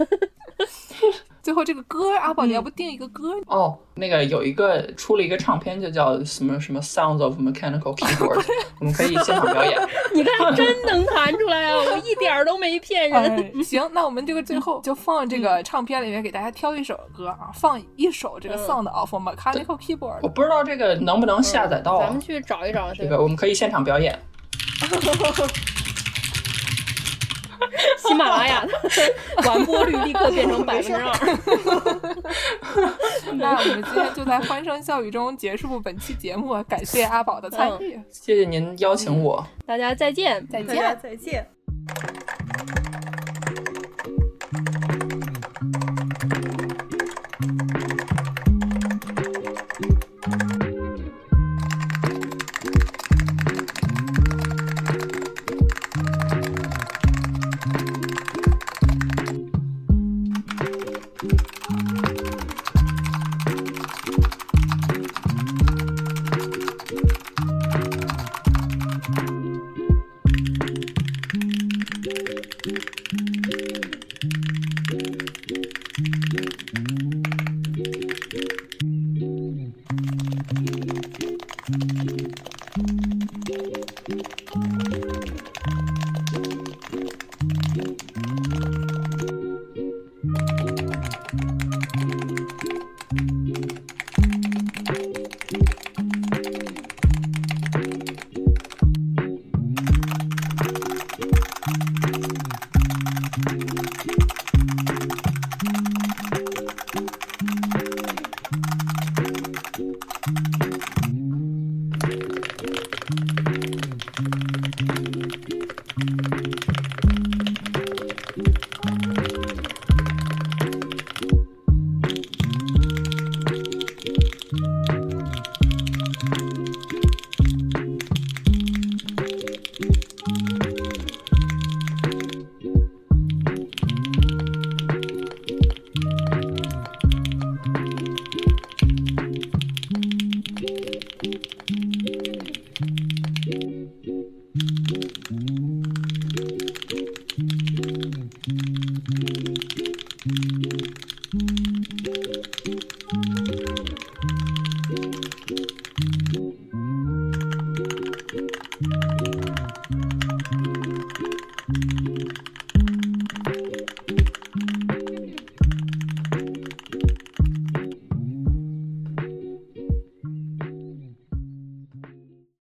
最后这个歌，阿宝你要不定一个歌？哦，那个有一个出了一个唱片，就叫什么什么 Sounds of Mechanical Keyboard，我们可以现场表演。你看，真能弹出来啊！我一点儿都没骗人。哎行，那我们这个最后就放这个唱片里面给大家挑一首歌啊，放一首这个 Sound of Mechanical Keyboard。我不知道这个能不能下载到啊咱们？去找一找这个我们可以现场表演。喜马拉雅 的完播率立刻变成百分之二。那我们今天就在欢声笑语中结束本期节目，感谢阿宝的参与，谢谢您邀请我。大家再见，再见。再见。